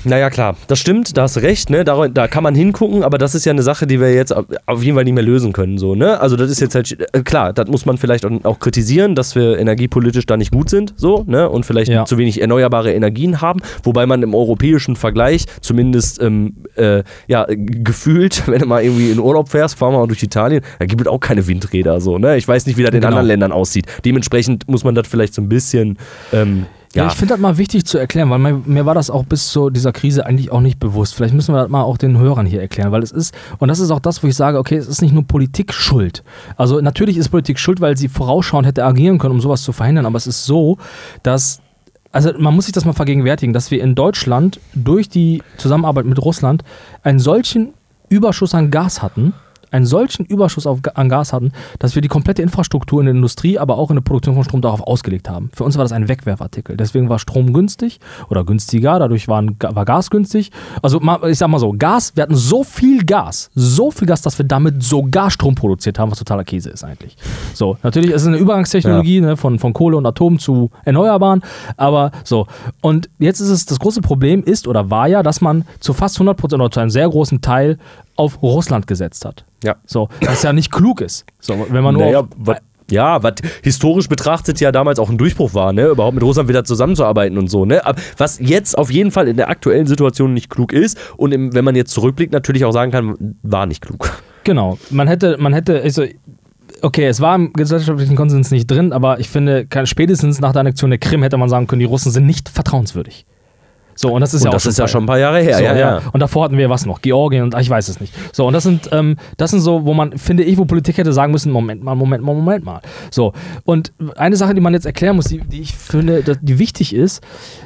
Naja, klar, das stimmt, da hast recht, ne? Da, da kann man hingucken, aber das ist ja eine Sache, die wir jetzt auf jeden Fall nicht mehr lösen können. So, ne? Also, das ist jetzt halt, äh, klar, das muss man vielleicht auch- kritisieren, dass wir energiepolitisch da nicht gut sind, so, ne? Und vielleicht Ja. zu wenig erneuerbare Energien haben, wobei man im europäischen Vergleich zumindest ähm, äh, ja, gefühlt, wenn du mal irgendwie in Urlaub fährst, fahren wir mal durch Italien, da gibt es auch keine Windräder, so, ne? Ich weiß nicht, wie das in Genau. anderen Ländern aussieht. Dementsprechend muss man das vielleicht so ein bisschen. Ähm, Ja, Ja. ich finde das mal wichtig zu erklären, weil mir, mir war das auch bis zu dieser Krise eigentlich auch nicht bewusst. Vielleicht müssen wir das mal auch den Hörern hier erklären, weil es ist, und das ist auch das, wo ich sage, okay, es ist nicht nur Politik schuld. Also natürlich ist Politik schuld, weil sie vorausschauend hätte agieren können, um sowas zu verhindern, aber es ist so, dass, also man muss sich das mal vergegenwärtigen, dass wir in Deutschland durch die Zusammenarbeit mit Russland einen solchen Überschuss an Gas hatten, einen solchen Überschuss auf, an Gas hatten, dass wir die komplette Infrastruktur in der Industrie, aber auch in der Produktion von Strom darauf ausgelegt haben. Für uns war das ein Wegwerfartikel. Deswegen war Strom günstig oder günstiger, dadurch waren, war Gas günstig. Also ich sag mal so, Gas, wir hatten so viel Gas, so viel Gas, dass wir damit sogar Strom produziert haben, was totaler Käse ist eigentlich. So, natürlich ist es eine Übergangstechnologie ne, von, von Kohle und Atom zu Erneuerbaren, aber so. Und jetzt ist es, das große Problem ist oder war ja, dass man zu fast 100 Prozent oder zu einem sehr großen Teil auf Russland gesetzt hat. Ja. So, was ja nicht klug ist. So, wenn man nur Naja, auf, ja, was historisch betrachtet ja damals auch ein Durchbruch war, ne? Überhaupt mit Russland wieder zusammenzuarbeiten und so, ne? Aber was jetzt auf jeden Fall in der aktuellen Situation nicht klug ist und im, wenn man jetzt zurückblickt, natürlich auch sagen kann, war nicht klug. Genau, man hätte, man hätte, also, okay, es war im gesellschaftlichen Konsens nicht drin, aber ich finde, spätestens nach der Annexion der Krim hätte man sagen können, die Russen sind nicht vertrauenswürdig. So, und das ist und ja auch das schon ist ja ein paar schon ein paar Jahre her, So, ja, ja. Und davor hatten wir was noch? Georgien und ich weiß es nicht. So, und das sind, ähm, das sind so, wo man, finde ich, wo Politik hätte sagen müssen, Moment mal, Moment mal, Moment mal. So. Und eine Sache, die man jetzt erklären muss, die, die ich finde, die wichtig ist,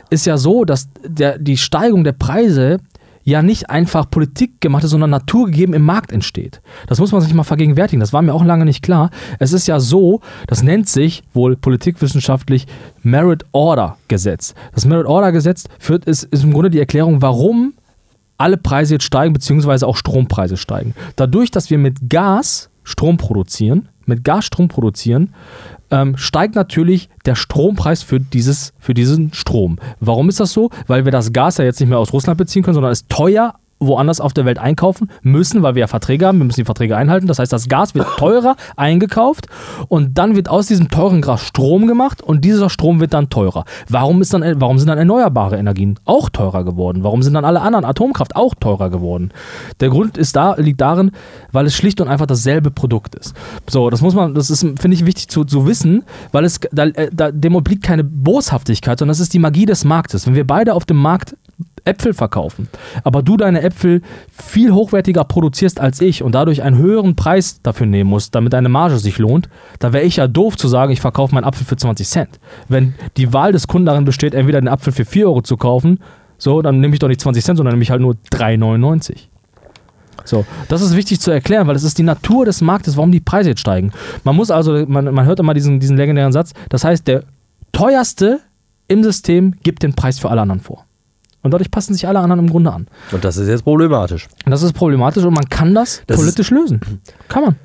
ist ja so, dass der, die Steigung der Preise ja nicht einfach Politik gemacht ist, sondern naturgegeben im Markt entsteht. Das muss man sich mal vergegenwärtigen. Das war mir auch lange nicht klar. Es ist ja so, das nennt sich wohl politikwissenschaftlich Merit Order Gesetz. Das Merit Order Gesetz führt, ist, ist im Grunde die Erklärung, warum alle Preise jetzt steigen, beziehungsweise auch Strompreise steigen. Dadurch, dass wir mit Gas Strom produzieren, mit Gas Strom produzieren, ähm, steigt natürlich der Strompreis für, dieses, für diesen Strom. Warum ist das so? Weil wir das Gas ja jetzt nicht mehr aus Russland beziehen können, sondern es teuer woanders auf der Welt einkaufen müssen, weil wir ja Verträge haben, wir müssen die Verträge einhalten. Das heißt, das Gas wird teurer eingekauft und dann wird aus diesem teuren Gas Strom gemacht und dieser Strom wird dann teurer. Warum, ist dann, warum sind dann erneuerbare Energien auch teurer geworden? Warum sind dann alle anderen Atomkraft auch teurer geworden? Der Grund ist da, liegt darin, weil es schlicht und einfach dasselbe Produkt ist. So, das muss man, das ist, finde ich, wichtig zu, zu wissen, weil es da, äh, da, dem obliegt keine Boshaftigkeit, sondern das ist die Magie des Marktes. Wenn wir beide auf dem Markt Äpfel verkaufen, aber du deine Äpfel viel hochwertiger produzierst als ich und dadurch einen höheren Preis dafür nehmen musst, damit deine Marge sich lohnt, da wäre ich ja doof zu sagen, ich verkaufe meinen Apfel für 20 Cent. Wenn die Wahl des Kunden darin besteht, entweder den Apfel für 4 Euro zu kaufen, so, dann nehme ich doch nicht 20 Cent, sondern nehme ich halt nur 3,99. So, das ist wichtig zu erklären, weil es ist die Natur des Marktes, warum die Preise jetzt steigen. Man muss also, man, man hört immer diesen, diesen legendären Satz, das heißt, der teuerste im System gibt den Preis für alle anderen vor. Und dadurch passen sich alle anderen im Grunde an. Und das ist jetzt problematisch. Und das ist problematisch und man kann das, Das politisch lösen. Kann man.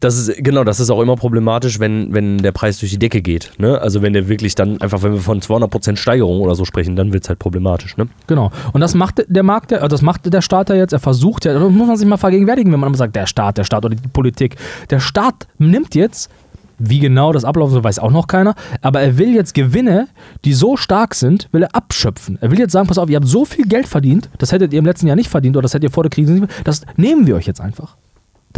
Das ist, genau, das ist auch immer problematisch, wenn, wenn der Preis durch die Decke geht. Ne? Also wenn der wirklich dann, einfach wenn wir von 200% Steigerung oder so sprechen, dann wird es halt problematisch. Ne? Genau. Und das macht der Markt, äh, das macht der Staat ja jetzt. Er versucht ja, das muss man sich mal vergegenwärtigen, wenn man immer sagt, der Staat, der Staat oder die Politik. Der Staat nimmt jetzt, wie genau das ablaufen soll, weiß auch noch keiner, aber er will jetzt Gewinne, die so stark sind, will er abschöpfen. Er will jetzt sagen, pass auf, ihr habt so viel Geld verdient, das hättet ihr im letzten Jahr nicht verdient oder das hättet ihr vor der Krise nicht, das nehmen wir euch jetzt einfach.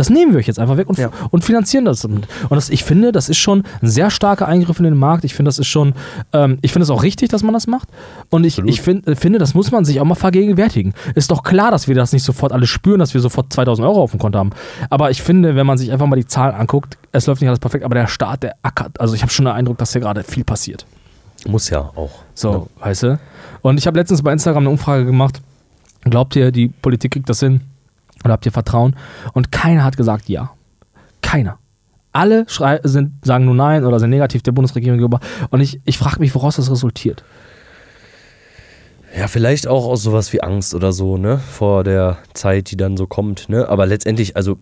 Das nehmen wir euch jetzt einfach weg und, Ja. und finanzieren das. Und das, ich finde, das ist schon ein sehr starker Eingriff in den Markt. Ich finde, das ist schon, ähm, ich finde es auch richtig, dass man das macht. Und ich, Absolut. ich find, äh, finde, das muss man sich auch mal vergegenwärtigen. Ist doch klar, dass wir das nicht sofort alle spüren, dass wir sofort 2000 Euro auf dem Konto haben. Aber ich finde, wenn man sich einfach mal die Zahlen anguckt, es läuft nicht alles perfekt, aber der Staat, der ackert. Also ich habe schon den Eindruck, dass hier gerade viel passiert. Muss ja auch. So, weißt du? Und ich habe letztens bei Instagram eine Umfrage gemacht. Glaubt ihr, die Politik kriegt das hin? Oder habt ihr Vertrauen? Und keiner hat gesagt ja. Keiner. Alle sind, sagen nur Nein oder sind negativ der Bundesregierung gegenüber. Und ich, ich frage mich, woraus das resultiert. Ja, vielleicht auch aus sowas wie Angst oder so, ne? Vor der Zeit, die dann so kommt, ne? Aber letztendlich, also,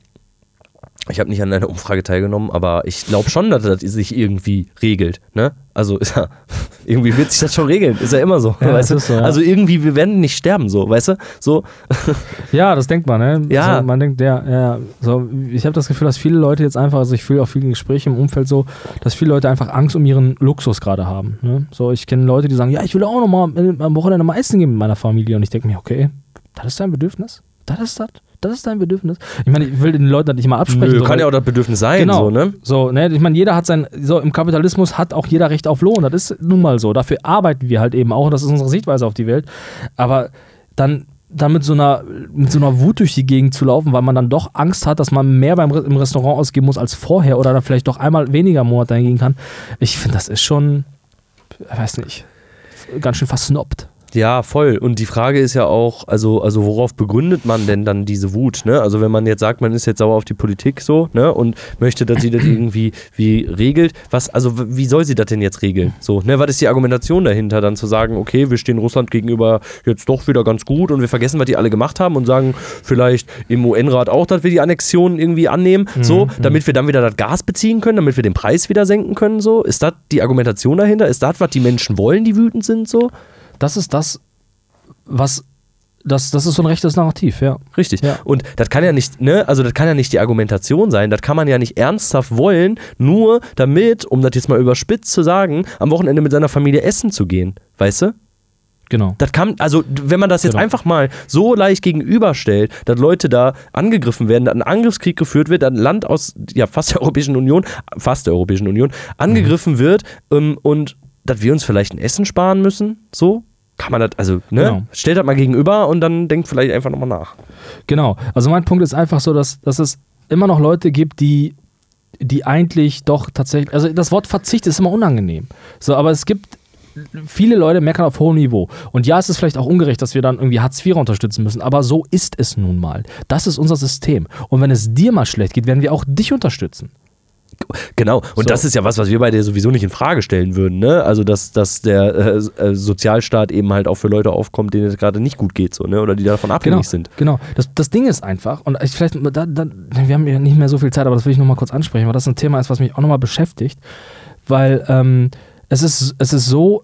ich habe nicht an einer Umfrage teilgenommen, aber ich glaube schon, dass das sich irgendwie regelt, ne? Also, ist ja, irgendwie wird sich das schon regeln, ist ja immer so, Ja, weißt du? so, ja. Also, irgendwie, wir werden nicht sterben, so, weißt du? So, Ja, das denkt man, ne? Ja. So, man denkt, ja, ja. So, ich habe das Gefühl, dass viele Leute jetzt einfach, also ich fühle auch viele Gespräche im Umfeld so, dass viele Leute einfach Angst um ihren Luxus gerade haben. Ne? So, ich kenne Leute, die sagen, ja, ich will auch noch mal am Wochenende mal essen gehen mit meiner Familie. Und ich denke mir, okay, das ist dein Bedürfnis? Das ist das. Das ist dein Bedürfnis. Ich meine, ich will den Leuten das nicht mal absprechen. Nö, so, kann ja auch das Bedürfnis sein, Genau. so, ne? So, ne? Ich meine, jeder hat sein, so im Kapitalismus hat auch jeder Recht auf Lohn. Das ist nun mal so. Dafür arbeiten wir halt eben auch und das ist unsere Sichtweise auf die Welt. Aber dann, dann mit so einer, mit so einer Wut durch die Gegend zu laufen, weil man dann doch Angst hat, dass man mehr beim, im Restaurant ausgeben muss als vorher oder dann vielleicht doch einmal weniger im Monat eingehen kann. Ich finde, das ist schon, ich weiß nicht, ganz schön versnobbt. Ja, voll. Und die Frage ist ja auch, also, also worauf begründet man denn dann diese Wut? Ne? Also wenn man jetzt sagt, man ist jetzt sauer auf die Politik so, ne, und möchte, dass sie das irgendwie wie regelt, was, also wie soll sie das denn jetzt regeln? So, ne, was ist die Argumentation dahinter, dann zu sagen, okay, wir stehen Russland gegenüber jetzt doch wieder ganz gut und wir vergessen, was die alle gemacht haben und sagen vielleicht im UN-Rat auch, dass wir die Annexion irgendwie annehmen, so, damit wir dann wieder das Gas beziehen können, damit wir den Preis wieder senken können, so. Ist das die Argumentation dahinter? Ist das, was die Menschen wollen, die wütend sind, so? Das ist das, was, das, das ist so ein rechtes Narrativ, ja. Richtig. Ja. Und das kann ja nicht, ne, also das kann ja nicht die Argumentation sein, das kann man ja nicht ernsthaft wollen, nur damit, um das jetzt mal überspitzt zu sagen, am Wochenende mit seiner Familie essen zu gehen. Weißt du? Genau. Das kann, also wenn man das jetzt Genau. einfach mal so leicht gegenüberstellt, dass Leute da angegriffen werden, dass ein Angriffskrieg geführt wird, dass ein Land aus ja, fast der Europäischen Union, fast der Europäischen Union, angegriffen Mhm. wird ähm, und dass wir uns vielleicht ein Essen sparen müssen, so, kann man das, also, ne, Genau. stellt das mal gegenüber und dann denkt vielleicht einfach nochmal nach. Genau. Also mein Punkt ist einfach so, dass, dass es immer noch Leute gibt, die, die eigentlich doch tatsächlich, also das Wort Verzicht ist immer unangenehm. So, aber es gibt viele Leute meckern auf hohem Niveau. Und ja, es ist vielleicht auch ungerecht, dass wir dann irgendwie Hartz IV unterstützen müssen, aber so ist es nun mal. Das ist unser System. Und wenn es dir mal schlecht geht, werden wir auch dich unterstützen. Genau, und So. das ist ja was, was wir beide sowieso nicht in Frage stellen würden, ne? Also, dass, dass der äh, äh, Sozialstaat eben halt auch für Leute aufkommt, denen es gerade nicht gut geht, so, ne? Oder die davon abhängig Genau, sind. genau. Das, das Ding ist einfach, und ich vielleicht, da, da, wir haben ja nicht mehr so viel Zeit, aber das will ich nochmal kurz ansprechen, weil das ein Thema ist, was mich auch nochmal beschäftigt, weil ähm, es, ist, es ist so,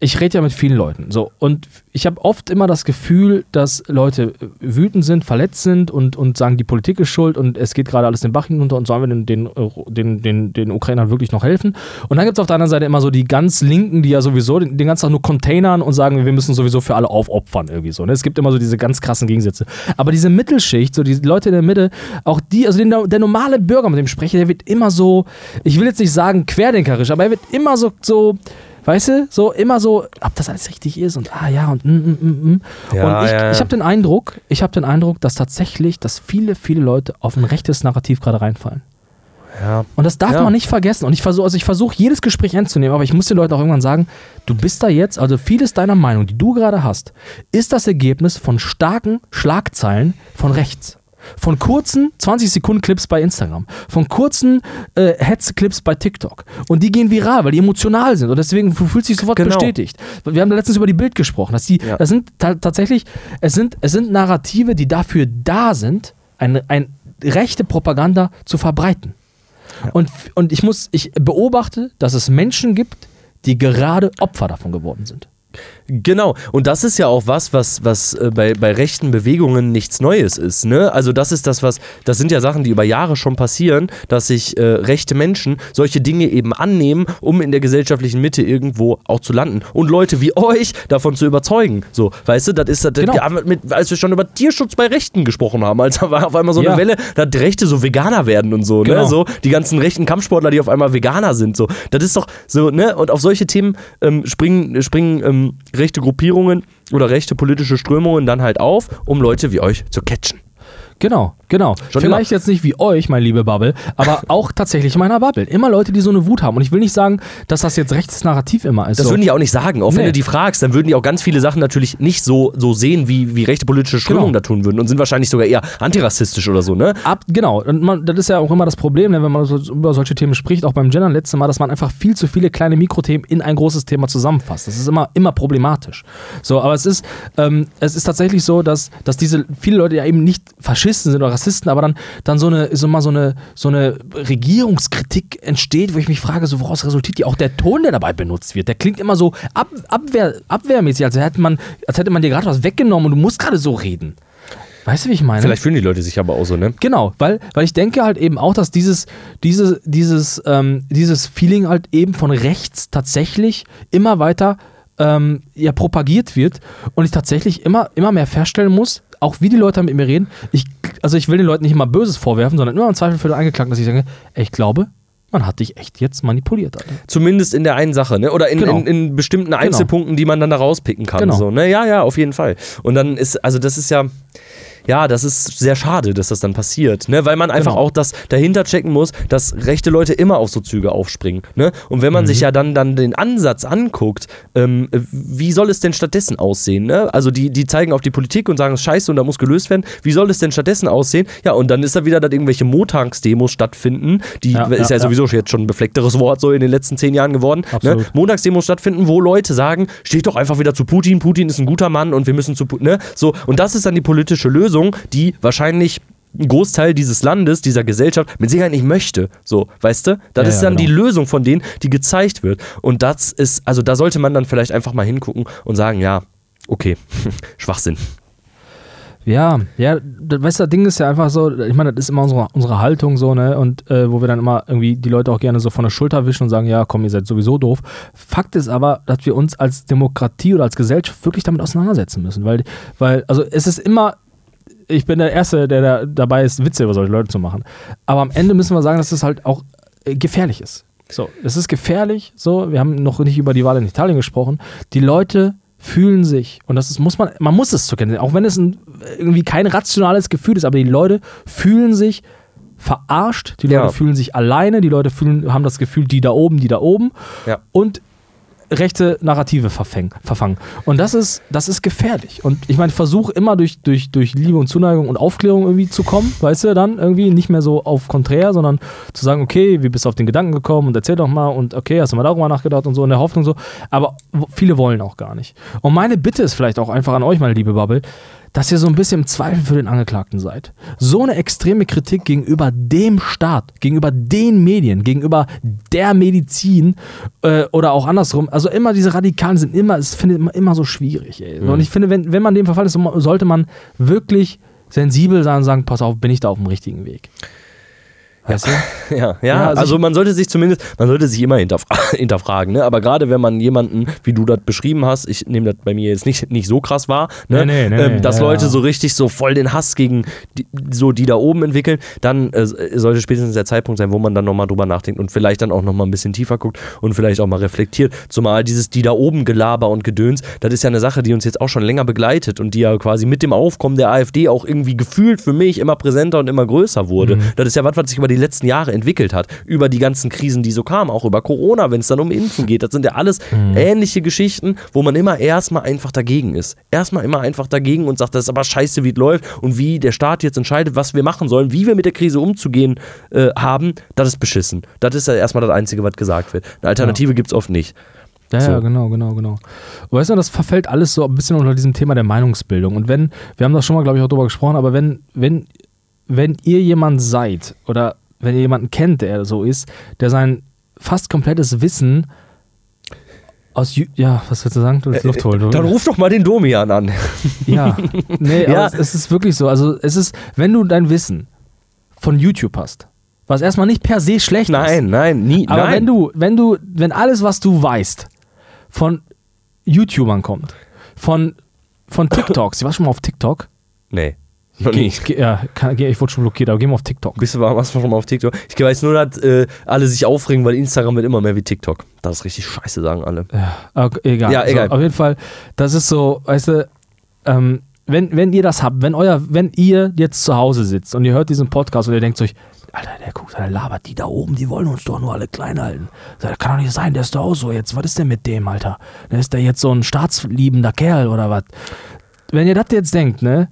ich rede ja mit vielen Leuten, so, und ich habe oft immer das Gefühl, dass Leute wütend sind, verletzt sind und, und sagen, die Politik ist schuld und es geht gerade alles den Bach hinunter und sollen wir den, den, den, den, den Ukrainern wirklich noch helfen? Und dann gibt es auf der anderen Seite immer so die ganz Linken, die ja sowieso den, den ganzen Tag nur containern und sagen, wir müssen sowieso für alle aufopfern irgendwie so. Ne? Es gibt immer so diese ganz krassen Gegensätze. Aber diese Mittelschicht, so die Leute in der Mitte, auch die, also den, der normale Bürger, mit dem ich spreche, der wird immer so, ich will jetzt nicht sagen querdenkerisch, aber er wird immer so, so Weißt du, so immer so, ob das alles richtig ist und ah ja und mm, mm, mm, mm. Ja, und ich, ja, ja. ich habe den Eindruck, ich habe den Eindruck, dass tatsächlich, dass viele, viele Leute auf ein rechtes Narrativ gerade reinfallen. Ja. Und das darf Ja. man nicht vergessen. Und ich versuche, also ich versuche jedes Gespräch anzunehmen, aber ich muss den Leuten auch irgendwann sagen, du bist da jetzt, also vieles deiner Meinung, die du gerade hast, ist das Ergebnis von starken Schlagzeilen von rechts. Von kurzen 20 Sekunden Clips bei Instagram, von kurzen äh, Hetz-Clips bei TikTok. Und die gehen viral, weil die emotional sind. Und deswegen du fühlst dich sofort Genau. bestätigt. Wir haben da letztens über die Bild gesprochen. Dass die, Ja. Das sind ta tatsächlich, es sind, es sind Narrative, die dafür da sind, eine, ein, rechte Propaganda zu verbreiten. Und, und ich muss, ich beobachte, dass es Menschen gibt, die gerade Opfer davon geworden sind. Genau, und das ist ja auch was, was, was äh, bei, bei rechten Bewegungen nichts Neues ist. Ne? Also das ist das, was, das sind ja Sachen, die über Jahre schon passieren, dass sich äh, rechte Menschen solche Dinge eben annehmen, um in der gesellschaftlichen Mitte irgendwo auch zu landen. Und Leute wie euch davon zu überzeugen. So, weißt du, das ist das, Genau. mit, als wir schon über Tierschutz bei Rechten gesprochen haben, als war auf einmal so eine Ja. Welle, dass Rechte so Veganer werden und so, Genau. ne? So, die ganzen rechten Kampfsportler, die auf einmal Veganer sind. So, das ist doch so, ne? Und auf solche Themen ähm, springen, springen ähm, rechte Gruppierungen oder rechte politische Strömungen dann halt auf, um Leute wie euch zu catchen. Genau, genau. Schon Vielleicht jetzt nicht wie euch, mein liebe Bubble, aber auch tatsächlich in meiner Bubble. Immer Leute, die so eine Wut haben. Und ich will nicht sagen, dass das jetzt rechtes Narrativ immer ist. Das so. würden die auch nicht sagen. Auch wenn Nee. du die fragst, dann würden die auch ganz viele Sachen natürlich nicht so, so sehen, wie, wie rechte politische Strömungen Genau. da tun würden und sind wahrscheinlich sogar eher antirassistisch oder so, ne? Ab, genau, und man, das ist ja auch immer das Problem, ne, wenn man so, über solche Themen spricht, auch beim Gendern letztes Mal, dass man einfach viel zu viele kleine Mikrothemen in ein großes Thema zusammenfasst. Das ist immer, immer problematisch. So, aber es ist, ähm, es ist tatsächlich so, dass, dass diese viele Leute ja eben nicht Faschisten sind oder Rassisten, aber dann, dann so eine, so mal so eine, so eine Regierungskritik entsteht, wo ich mich frage, so woraus resultiert die? Auch der Ton, der dabei benutzt wird, der klingt immer so ab, abwehr, abwehrmäßig, als hätte man, als hätte man dir gerade was weggenommen und du musst gerade so reden. Weißt du, wie ich meine? Vielleicht fühlen die Leute sich aber auch so, ne? Genau, weil, weil ich denke halt eben auch, dass dieses, diese, dieses, ähm, dieses Feeling halt eben von rechts tatsächlich immer weiter ähm, ja, propagiert wird und ich tatsächlich immer, immer mehr feststellen muss, auch wie die Leute mit mir reden, ich, also ich will den Leuten nicht immer Böses vorwerfen, sondern immer im Zweifel für den Angeklagten, dass ich sage, ey, ich glaube, man hat dich echt jetzt manipuliert, Alter. Zumindest in der einen Sache, ne? Oder in, Genau. in, in bestimmten Einzelpunkten, die man dann da rauspicken kann. Genau. So, ne? Ja, ja, auf jeden Fall. Und dann ist, also das ist ja. Ja, das ist sehr schade, dass das dann passiert, ne? weil man einfach Genau. auch das dahinter checken muss, dass rechte Leute immer auf so Züge aufspringen. Ne? Und wenn man sich ja dann, dann den Ansatz anguckt, ähm, wie soll es denn stattdessen aussehen? Ne? Also die, die zeigen auf die Politik und sagen, es scheiße und da muss gelöst werden. Wie soll es denn stattdessen aussehen? Ja, und dann ist da wieder, dass irgendwelche Montagsdemos stattfinden, die Ja, ist ja, ja, ja. sowieso jetzt schon ein befleckteres Wort so in den letzten zehn Jahren geworden. Ne? Montagsdemos stattfinden, wo Leute sagen, steht doch einfach wieder zu Putin, Putin ist ein guter Mann und wir müssen zu Putin, ne? So, und das ist dann die politische Lösung, die wahrscheinlich ein Großteil dieses Landes, dieser Gesellschaft mit Sicherheit nicht möchte. So, weißt du? Das Ja, ist ja, dann die genau. Lösung von denen, die gezeigt wird. Und das ist, also da sollte man dann vielleicht einfach mal hingucken und sagen, ja, okay, Schwachsinn. Ja, ja, das, weißt du, das Ding ist ja einfach so, ich meine, das ist immer unsere, unsere Haltung so, ne, und äh, wo wir dann immer irgendwie die Leute auch gerne so von der Schulter wischen und sagen, ja, komm, ihr seid sowieso doof. Fakt ist aber, dass wir uns als Demokratie oder als Gesellschaft wirklich damit auseinandersetzen müssen, weil, weil, also es ist immer, ich bin der Erste, der da dabei ist, Witze über solche Leute zu machen, aber am Ende müssen wir sagen, dass es halt auch äh, gefährlich ist. So, es ist gefährlich, so, wir haben noch nicht über die Wahl in Italien gesprochen, die Leute fühlen sich, und das ist, muss man, man muss es zur Kenntnis, auch wenn es ein, irgendwie kein rationales Gefühl ist, aber die Leute fühlen sich verarscht, die Leute Ja. fühlen sich alleine, die Leute fühlen, haben das Gefühl, die da oben, die da oben Ja. und rechte Narrative verfängen, verfangen. Und das ist, das ist gefährlich. Und ich meine, versuche immer durch, durch, durch Liebe und Zuneigung und Aufklärung irgendwie zu kommen, weißt du, dann irgendwie nicht mehr so auf konträr, sondern zu sagen, okay, wie bist du auf den Gedanken gekommen und erzähl doch mal und okay, hast du mal darüber nachgedacht und so in der Hoffnung so. Aber viele wollen auch gar nicht. Und meine Bitte ist vielleicht auch einfach an euch, meine liebe Bubble, dass ihr so ein bisschen im Zweifel für den Angeklagten seid. So eine extreme Kritik gegenüber dem Staat, gegenüber den Medien, gegenüber der Medizin äh, oder auch andersrum. Also immer diese Radikalen sind immer, es finde ich immer, immer so schwierig. Ey. Und ich finde, wenn, wenn man dem verfallen ist, so- sollte man wirklich sensibel sein und sagen, pass auf, bin ich da auf dem richtigen Weg. Weißt du? Ja, ja, Ja, also also, ich- man sollte sich zumindest, man sollte sich immer hinterfra hinterfragen, ne? Aber gerade wenn man jemanden, wie du das beschrieben hast, ich nehme das bei mir jetzt nicht, nicht so krass wahr, ne? Nee, nee, nee, ähm, dass ja, Leute so richtig so voll den Hass gegen die, so die da oben entwickeln, dann äh, sollte spätestens der Zeitpunkt sein, wo man dann nochmal drüber nachdenkt und vielleicht dann auch nochmal ein bisschen tiefer guckt und vielleicht auch mal reflektiert. Zumal dieses die da oben Gelaber und Gedöns, das ist ja eine Sache, die uns jetzt auch schon länger begleitet und die ja quasi mit dem Aufkommen der AfD auch irgendwie gefühlt für mich immer präsenter und immer größer wurde. Mhm. Das ist ja was, was sich über die letzten Jahre entwickelt hat. Über die ganzen Krisen, die so kamen, auch über Corona, wenn es dann um Impfen geht. Das sind ja alles Mhm. ähnliche Geschichten, wo man immer erstmal einfach dagegen ist. Erstmal immer einfach dagegen und sagt, das ist aber scheiße, wie es läuft und wie der Staat jetzt entscheidet, was wir machen sollen, wie wir mit der Krise umzugehen äh, haben, das ist beschissen. Das ist ja erstmal das Einzige, was gesagt wird. Eine Alternative gibt es oft nicht. Ja, So. ja, genau, genau, genau. Weißt du, das verfällt alles so ein bisschen unter diesem Thema der Meinungsbildung. Und wenn, wir haben da schon mal, glaube ich, auch drüber gesprochen, aber wenn, wenn, wenn ihr jemand seid oder wenn ihr jemanden kennt, der so ist, der sein fast komplettes Wissen aus, Ju- ja, was willst du sagen? Du willst Luft holen. Du, Dann ruf doch mal den Domian an. ja, nee, Ja. aber es, ist wirklich so. Also, es ist, wenn du dein Wissen von YouTube hast, was erstmal nicht per se schlecht ist. Nein, nein, nie. Aber nein. wenn du, wenn du, wenn alles, was du weißt, von YouTubern kommt, von, von TikToks, ich war schon mal auf TikTok. Nee, noch Geh- nicht. geh- ja, kann, geh- ich wurde schon blockiert, aber geh mal auf TikTok. Bist du warst du schon mal auf TikTok? Ich weiß nur, dass äh, alle sich aufregen, weil Instagram wird immer mehr wie TikTok. Das ist richtig scheiße, sagen alle. Okay, egal. Ja, egal. So, auf jeden Fall, das ist so, weißt du, ähm, wenn, wenn ihr das habt, wenn euer, wenn ihr jetzt zu Hause sitzt und ihr hört diesen Podcast und ihr denkt euch, Alter, der guckt, der labert, die da oben, die wollen uns doch nur alle klein halten. Das kann doch nicht sein, der ist doch auch so jetzt. Was ist denn mit dem, Alter? Der ist der jetzt so ein staatsliebender Kerl oder was? Wenn ihr das jetzt denkt, ne,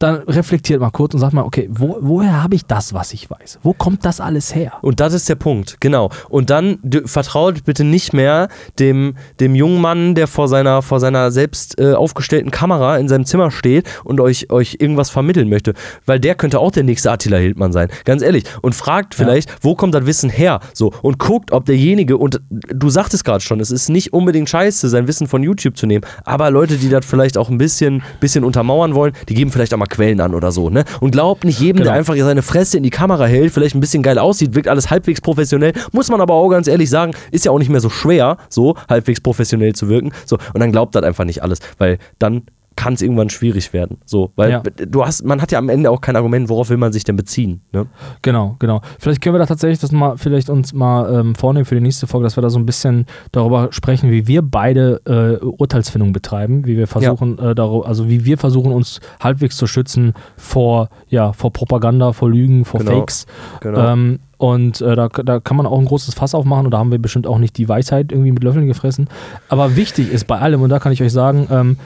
dann reflektiert mal kurz und sagt mal, okay, wo, woher habe ich das, was ich weiß? Wo kommt das alles her? Und das ist der Punkt, genau. Und dann vertraut bitte nicht mehr dem, dem jungen Mann, der vor seiner, vor seiner selbst äh, aufgestellten Kamera in seinem Zimmer steht und euch, euch irgendwas vermitteln möchte. Weil der könnte auch der nächste Attila Hildmann sein. Ganz ehrlich. Und fragt vielleicht, wo kommt das Wissen her? So. Und guckt, ob derjenige, und du sagtest gerade schon, es ist nicht unbedingt scheiße, sein Wissen von YouTube zu nehmen. Aber Leute, die das vielleicht auch ein bisschen, bisschen untermauern wollen, die geben vielleicht auch mal Quellen an oder so. Ne? Und glaubt nicht jedem, der Genau. einfach seine Fresse in die Kamera hält, vielleicht ein bisschen geil aussieht, wirkt alles halbwegs professionell. Muss man aber auch ganz ehrlich sagen, ist ja auch nicht mehr so schwer, so halbwegs professionell zu wirken. So, und dann glaubt das einfach nicht alles, weil dann kann es irgendwann schwierig werden. So, weil Ja. du hast, man hat ja am Ende auch kein Argument, worauf will man sich denn beziehen. Ne? Genau, genau. Vielleicht können wir da tatsächlich das mal, vielleicht uns mal ähm, vornehmen für die nächste Folge, dass wir da so ein bisschen darüber sprechen, wie wir beide äh, Urteilsfindung betreiben, wie wir versuchen, äh, daro- also wie wir versuchen, uns halbwegs zu schützen vor, ja, vor Propaganda, vor Lügen, vor Genau, Fakes. genau. Ähm, und äh, da, da kann man auch ein großes Fass aufmachen und da haben wir bestimmt auch nicht die Weisheit irgendwie mit Löffeln gefressen. Aber wichtig ist bei allem, und da kann ich euch sagen, ähm,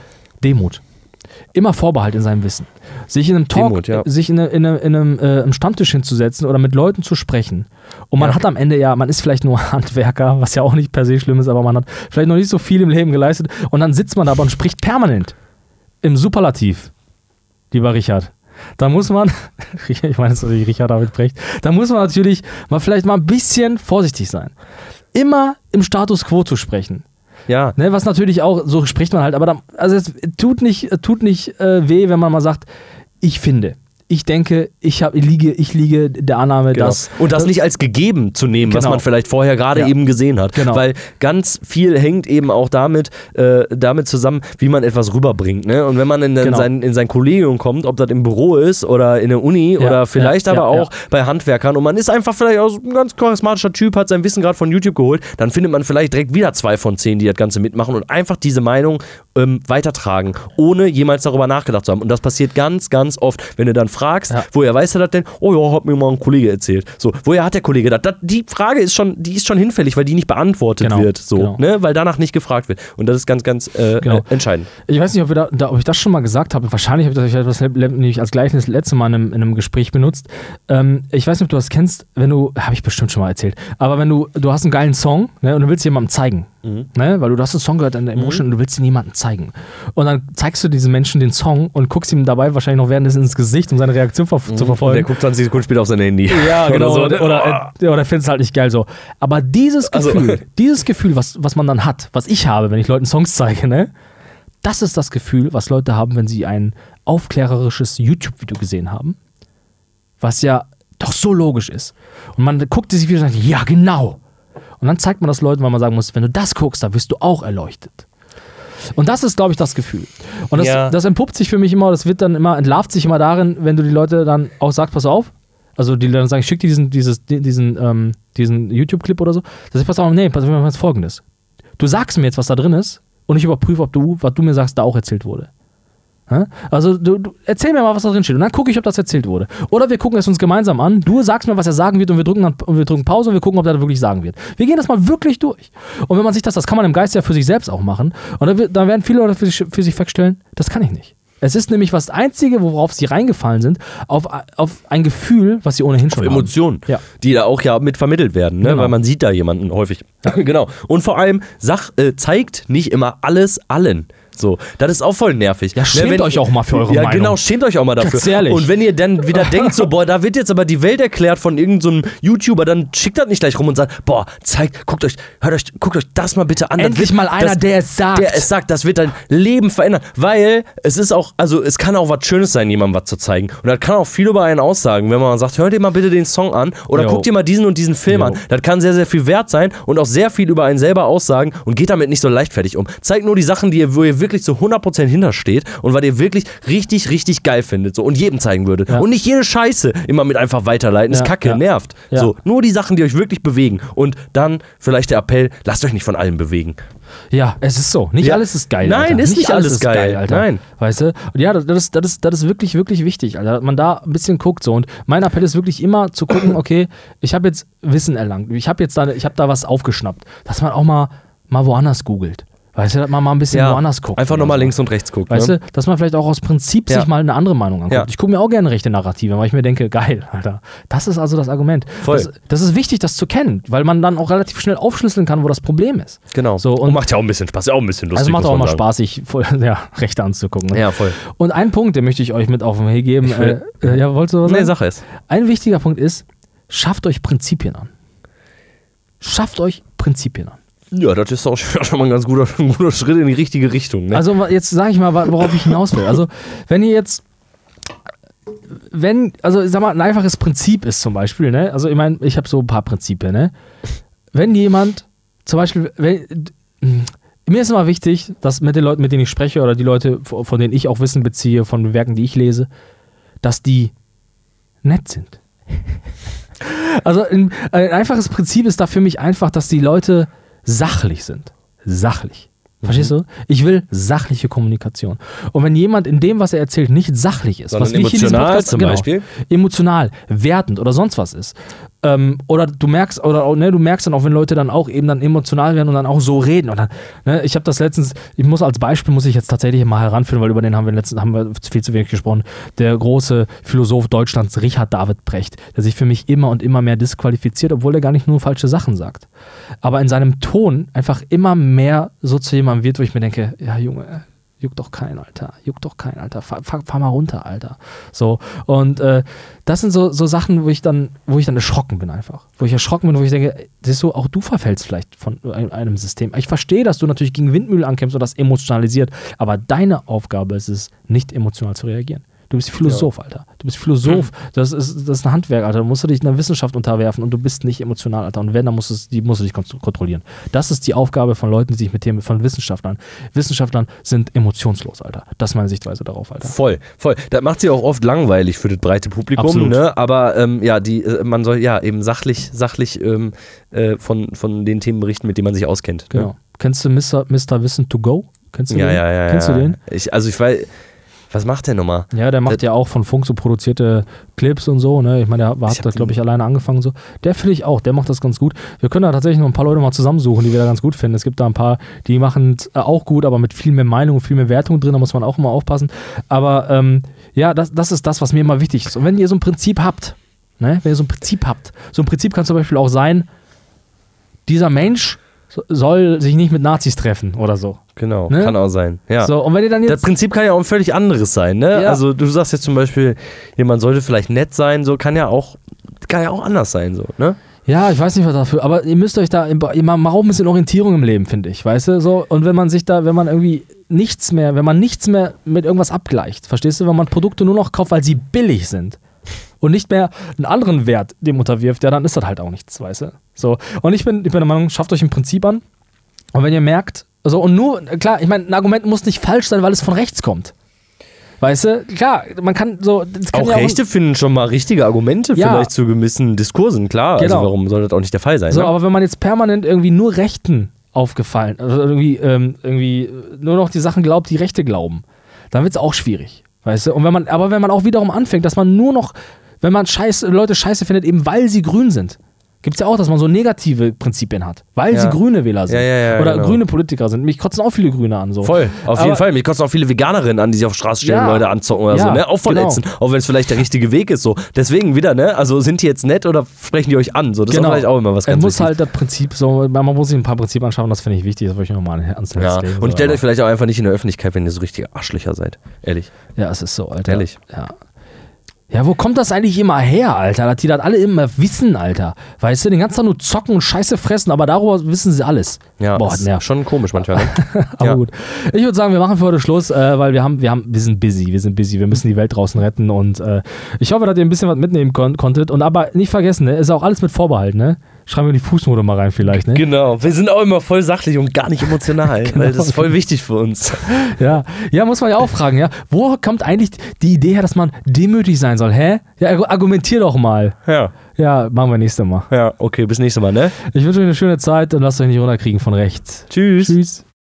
Demut. Immer Vorbehalt in seinem Wissen. Sich in einem Talk, Demut, ja. sich in, in, in einem äh, Stammtisch hinzusetzen oder mit Leuten zu sprechen. Und man Ja. hat am Ende ja, man ist vielleicht nur Handwerker, was ja auch nicht per se schlimm ist, aber man hat vielleicht noch nicht so viel im Leben geleistet. Und dann sitzt man da aber und spricht permanent im Superlativ, lieber Richard. Da muss man, ich meine, das ist natürlich Richard David Brecht, da muss man natürlich mal vielleicht mal ein bisschen vorsichtig sein. Immer im Status quo zu sprechen. Ja, Ne, was natürlich auch, so spricht man halt, aber da, also es tut nicht, tut nicht äh, weh, wenn man mal sagt, ich finde. Ich denke, ich, hab, ich, liege, ich liege der Annahme, Genau. dass. und das nicht als gegeben zu nehmen, was Genau. man vielleicht vorher gerade Ja. eben gesehen hat. Genau. Weil ganz viel hängt eben auch damit, äh, damit zusammen, wie man etwas rüberbringt. Ne? Und wenn man in, Genau. sein, in sein Kollegium kommt, ob das im Büro ist oder in der Uni Ja, oder vielleicht ja, aber auch bei Handwerkern und man ist einfach vielleicht auch ein ganz charismatischer Typ, hat sein Wissen gerade von YouTube geholt, dann findet man vielleicht direkt wieder zwei von zehn, die das Ganze mitmachen und einfach diese Meinung ähm, weitertragen, ohne jemals darüber nachgedacht zu haben. Und das passiert ganz, ganz oft, wenn du dann fragst, Ja. woher weiß er das denn? Oh ja, hat mir mal ein Kollege erzählt. So, woher hat der Kollege das? das? Die Frage ist schon, die ist schon hinfällig, weil die nicht beantwortet Genau, wird, so, genau. ne? Weil danach nicht gefragt wird. Und das ist ganz, ganz äh, Genau. äh, entscheidend. Ich weiß nicht, ob, da, da, ob ich das schon mal gesagt habe. Wahrscheinlich habe ich das, ich das nämlich als Gleichnis das letzte Mal in einem, in einem Gespräch benutzt. Ähm, ich weiß nicht, ob du das kennst, wenn du, habe ich bestimmt schon mal erzählt, aber wenn du, du hast einen geilen Song ne, und du willst jemandem zeigen, ne, weil du, hast einen Song gehört in der Emotion und du willst ihn jemandem zeigen. Und dann zeigst du diesem Menschen den Song und guckst ihm dabei wahrscheinlich noch währenddessen ins Gesicht, um seine Reaktion ver zu Und der verfolgen. guckt 20 Sekunden später auf sein Handy. Ja, genau. Oder Oder, so. oder, äh, oder findest halt nicht geil so. Aber dieses Also- Gefühl, dieses Gefühl, was, was man dann hat, was ich habe, wenn ich Leuten Songs zeige, ne? Das ist das Gefühl, was Leute haben, wenn sie ein aufklärerisches YouTube-Video gesehen haben. Was ja doch so logisch ist. Und man guckt dieses Video und sagt, ja, genau. Und dann zeigt man das Leuten, weil man sagen muss, wenn du das guckst, da wirst du auch erleuchtet. Und das ist, glaube ich, das Gefühl. Und das, Ja. das entpuppt sich für mich immer, das wird dann immer, entlarvt sich immer darin, wenn du die Leute dann auch sagst, pass auf. Also die dann sagen, ich schick dir diesen, dieses, diesen, ähm, diesen YouTube-Clip oder so. Das ist pass auf, nee, pass auf, wir machen jetzt folgendes. Du sagst mir jetzt, was da drin ist, und ich überprüfe, ob du, was du mir sagst, da auch erzählt wurde. Also du, du erzähl mir mal, was da drin steht und dann gucke ich, ob das erzählt wurde. Oder wir gucken es uns gemeinsam an. Du sagst mir, was er sagen wird und wir drücken dann und wir drücken Pause und wir gucken, ob er das wirklich sagen wird. Wir gehen das mal wirklich durch. Und wenn man sich das, das kann man im Geist ja für sich selbst auch machen. Und da, wird- da werden viele Leute für sich, für sich feststellen, das kann ich nicht. Es ist nämlich was das Einzige, worauf sie reingefallen sind, auf, auf ein Gefühl, was sie ohnehin schon haben. Emotionen, Ja. die da auch ja mit vermittelt werden, ne? Genau. weil man sieht da jemanden häufig. genau. Und vor allem, Sach äh, zeigt nicht immer alles allen. So, das ist auch voll nervig. Ja, schämt euch auch mal für eure ja, Meinung. genau, schämt euch auch mal dafür. Ganz ehrlich. Und wenn ihr dann wieder denkt, so, boah, da wird jetzt aber die Welt erklärt von irgendeinem YouTuber, dann schickt das nicht gleich rum und sagt, boah, zeigt, guckt euch, hört euch, guckt euch das mal bitte an. Endlich wird- mal einer, das, der es sagt. Der es sagt, das wird dein Leben verändern. Weil es ist auch, also es kann auch was Schönes sein, jemandem was zu zeigen. Und das kann auch viel über einen aussagen, wenn man sagt, hör dir mal bitte den Song an oder Jo. guck dir mal diesen und diesen Film Jo. an. Das kann sehr, sehr viel wert sein und auch sehr viel über einen selber aussagen und geht damit nicht so leichtfertig um. Zeigt nur die Sachen, die ihr, wo ihr wirklich zu 100% hintersteht und was ihr wirklich richtig, richtig geil findet. So, und jedem zeigen würdet. Ja. Und nicht jede Scheiße immer mit einfach weiterleiten. Ist Ja, kacke, ja. nervt. So, nur die Sachen, die euch wirklich bewegen. Und dann vielleicht der Appell, lasst euch nicht von allem bewegen. Ja, es ist so. Nicht alles ist geil. Nein, Alter. ist nicht alles geil. Alter. Nein. Weißt du? Und ja, das, das, ist, das, ist, das ist wirklich, wirklich wichtig, Alter. Dass man da ein bisschen guckt. So. Und mein Appell ist wirklich immer zu gucken, okay, ich habe jetzt Wissen erlangt. Ich habe jetzt da, ich habe da was aufgeschnappt. Dass man auch mal, mal woanders googelt. Weißt du, dass man mal ein bisschen woanders guckt. Einfach nochmal links und rechts guckt. Weißt ne? du, dass man vielleicht auch aus Prinzip Ja. sich mal eine andere Meinung anguckt. Ja. Ich gucke mir auch gerne rechte Narrative, weil ich mir denke, geil, Alter. Das ist also das Argument. Voll. Das, das ist wichtig, das zu kennen, weil man dann auch relativ schnell aufschlüsseln kann, wo das Problem ist. Genau. So, und und macht ja auch ein bisschen Spaß, ja auch ein bisschen lustig. also macht auch mal sagen. Spaß, sich voll, ja, Rechte anzugucken. Ne? Ja, voll. Und ein Punkt, den möchte ich euch mit auf den Weg geben. Will- Äh, äh, ja, wolltest du was Nee, sagen? Sache ist. Ein wichtiger Punkt ist, schafft euch Prinzipien an. Schafft euch Prinzipien an. Ja, das ist auch schon mal ein ganz guter, ein guter Schritt in die richtige Richtung. Ne? Also jetzt sage ich mal, worauf ich hinaus will. Also wenn ihr jetzt, wenn, also sag mal, ein einfaches Prinzip ist zum Beispiel, ne? Also ich meine, ich habe so ein paar Prinzipien, ne? Wenn jemand, zum Beispiel, wenn, mir ist immer wichtig, dass mit den Leuten, mit denen ich spreche oder die Leute, von denen ich auch Wissen beziehe, von Werken, die ich lese, dass die nett sind. also ein, ein einfaches Prinzip ist da für mich einfach, dass die Leute sachlich sind. Sachlich. Verstehst Mhm. du? Ich will sachliche Kommunikation. Und wenn jemand in dem, was er erzählt, nicht sachlich ist, Sondern was wir hier in diesem emotional Podcast- zum genau, Beispiel? emotional, wertend oder sonst was ist, ähm, oder du merkst, oder ne, du merkst dann auch, wenn Leute dann auch eben dann emotional werden und dann auch so reden. Und dann, ne, ich habe das letztens, ich muss als Beispiel muss ich jetzt tatsächlich mal heranführen, weil über den haben wir letztens haben wir viel zu wenig gesprochen. Der große Philosoph Deutschlands, Richard David Brecht, der sich für mich immer und immer mehr disqualifiziert, obwohl er gar nicht nur falsche Sachen sagt. Aber in seinem Ton einfach immer mehr so zu jemandem wird, wo ich mir denke, ja Junge, juckt doch kein, Alter, juckt doch kein, Alter, fahr, fahr, fahr mal runter, Alter. So, und äh, das sind so, so Sachen, wo ich dann, wo ich dann erschrocken bin einfach. Wo ich erschrocken bin, wo ich denke, siehst du, auch du verfällst vielleicht von einem System. Ich verstehe, dass du natürlich gegen Windmühlen ankämpfst und das emotionalisiert, aber deine Aufgabe ist es, nicht emotional zu reagieren. Du bist Philosoph, Alter. Du bist Philosoph. Das ist, das ist ein Handwerk, Alter. Da musst du dich einer Wissenschaft unterwerfen und du bist nicht emotional, Alter. Und wenn, dann musst du, die musst du dich kont- kontrollieren. Das ist die Aufgabe von Leuten, die sich mit Themen, von Wissenschaftlern. Wissenschaftlern sind emotionslos, Alter. Das ist meine Sichtweise darauf, Alter. Voll, voll. Das macht sie auch oft langweilig für das breite Publikum, Absolut. ne? Aber ähm, ja, die, äh, man soll ja eben sachlich, sachlich ähm, äh, von, von den Themen berichten, mit denen man sich auskennt. Genau. Ne? Kennst du Mr. Mr. Wissen to go? Kennst du Ja, den? ja, ja. Kennst ja. du den? Ich, also ich weiß, was macht der nochmal? Ja, der macht Das- ja auch von Funk so produzierte Clips und so, ne? Ich meine, der hat das, glaube ich, alleine angefangen so. Der finde ich auch, der macht das ganz gut. Wir können da tatsächlich noch ein paar Leute mal zusammensuchen, die wir da ganz gut finden. Es gibt da ein paar, die machen es äh, auch gut, aber mit viel mehr Meinung und viel mehr Wertung drin, da muss man auch immer aufpassen. Aber ähm, ja, das, das ist das, was mir immer wichtig ist. Und wenn ihr so ein Prinzip habt, ne? Wenn ihr so ein Prinzip habt, so ein Prinzip kann zum Beispiel auch sein, dieser Mensch so- soll sich nicht mit Nazis treffen oder so. Genau, Ne? kann auch sein. Ja. So, und wenn ihr dann Das jetzt. Prinzip kann ja auch ein völlig anderes sein, ne? Ja. Also du sagst jetzt zum Beispiel, jemand sollte vielleicht nett sein, so kann ja auch, kann ja auch anders sein, so, ne? Ja, ich weiß nicht, was dafür, aber ihr müsst euch da, im- ihr ma- braucht ein bisschen Orientierung im Leben, finde ich, weißt du, so, und wenn man sich da, wenn man irgendwie nichts mehr, wenn man nichts mehr mit irgendwas abgleicht, verstehst du, wenn man Produkte nur noch kauft, weil sie billig sind und nicht mehr einen anderen Wert dem unterwirft, ja, dann ist das halt auch nichts, weißt du, so, und ich bin, ich bin der Meinung, schafft euch ein Prinzip an, und wenn ihr merkt, so, und nur, klar, ich meine, ein Argument muss nicht falsch sein, weil es von rechts kommt. Weißt du, klar, man kann so. Kann Auch ja Rechte finden schon mal richtige Argumente Ja. vielleicht zu gewissen Diskursen, klar. Genau. Also warum soll das auch nicht der Fall sein? So, ne? aber wenn man jetzt permanent irgendwie nur Rechten aufgefallen, also irgendwie, ähm, irgendwie nur noch die Sachen glaubt, die Rechte glauben, dann wird es auch schwierig. Weißt du? Und wenn man, aber wenn man auch wiederum anfängt, dass man nur noch, wenn man Scheiße, Leute scheiße findet, eben weil sie grün sind. Gibt es ja auch, dass man so negative Prinzipien hat, weil Ja. sie grüne Wähler sind. Ja, oder genau. grüne Politiker sind. Mich kotzen auch viele Grüne an. So. Voll, auf Aber- jeden Fall. Mich kosten auch viele Veganerinnen an, die sich auf Straße stellen. Leute anzocken oder so, ne? Auch verletzen. Auch wenn es vielleicht der richtige Weg ist, so. Deswegen wieder, ne? Also sind die jetzt nett oder sprechen die euch an? So, das ist auch vielleicht auch immer was ganz Genau. muss halt das Prinzip so, man muss sich ein paar Prinzipien anschauen, das finde ich wichtig, das wollte ich nochmal ans Herz ja. legen. Und stellt euch vielleicht auch einfach nicht in der Öffentlichkeit, wenn ihr so richtige Arschlöcher seid. Ehrlich. Ja, es ist so, Alter. Ehrlich. Ja. Ja, wo kommt das eigentlich immer her, Alter? Dass die das alle immer wissen, Alter. Weißt du, den ganzen Tag nur zocken und Scheiße fressen, aber darüber wissen sie alles. Ja, Boah, ist nervt. schon komisch manchmal. Ne? Aber ja. gut. Ich würde sagen, wir machen für heute Schluss, äh, weil wir haben, wir haben, wir sind busy, wir sind busy, wir müssen die Welt draußen retten und äh, ich hoffe, dass ihr ein bisschen was mitnehmen kon konntet. Und aber nicht vergessen, ne, ist auch alles mit Vorbehalt, ne? Schreiben wir die Fußnote mal rein vielleicht, ne? Genau, wir sind auch immer voll sachlich und gar nicht emotional, weil das ist voll wichtig für uns. Ja. ja, muss man ja auch fragen, ja. Wo kommt eigentlich die Idee her, dass man demütig sein soll? Hä? Ja, argu- argumentier doch mal. Ja, Ja, machen wir nächstes Mal. ja, okay, bis nächstes Mal, ne? Ich wünsche euch eine schöne Zeit und lasst euch nicht runterkriegen von rechts. Tschüss. Tschüss.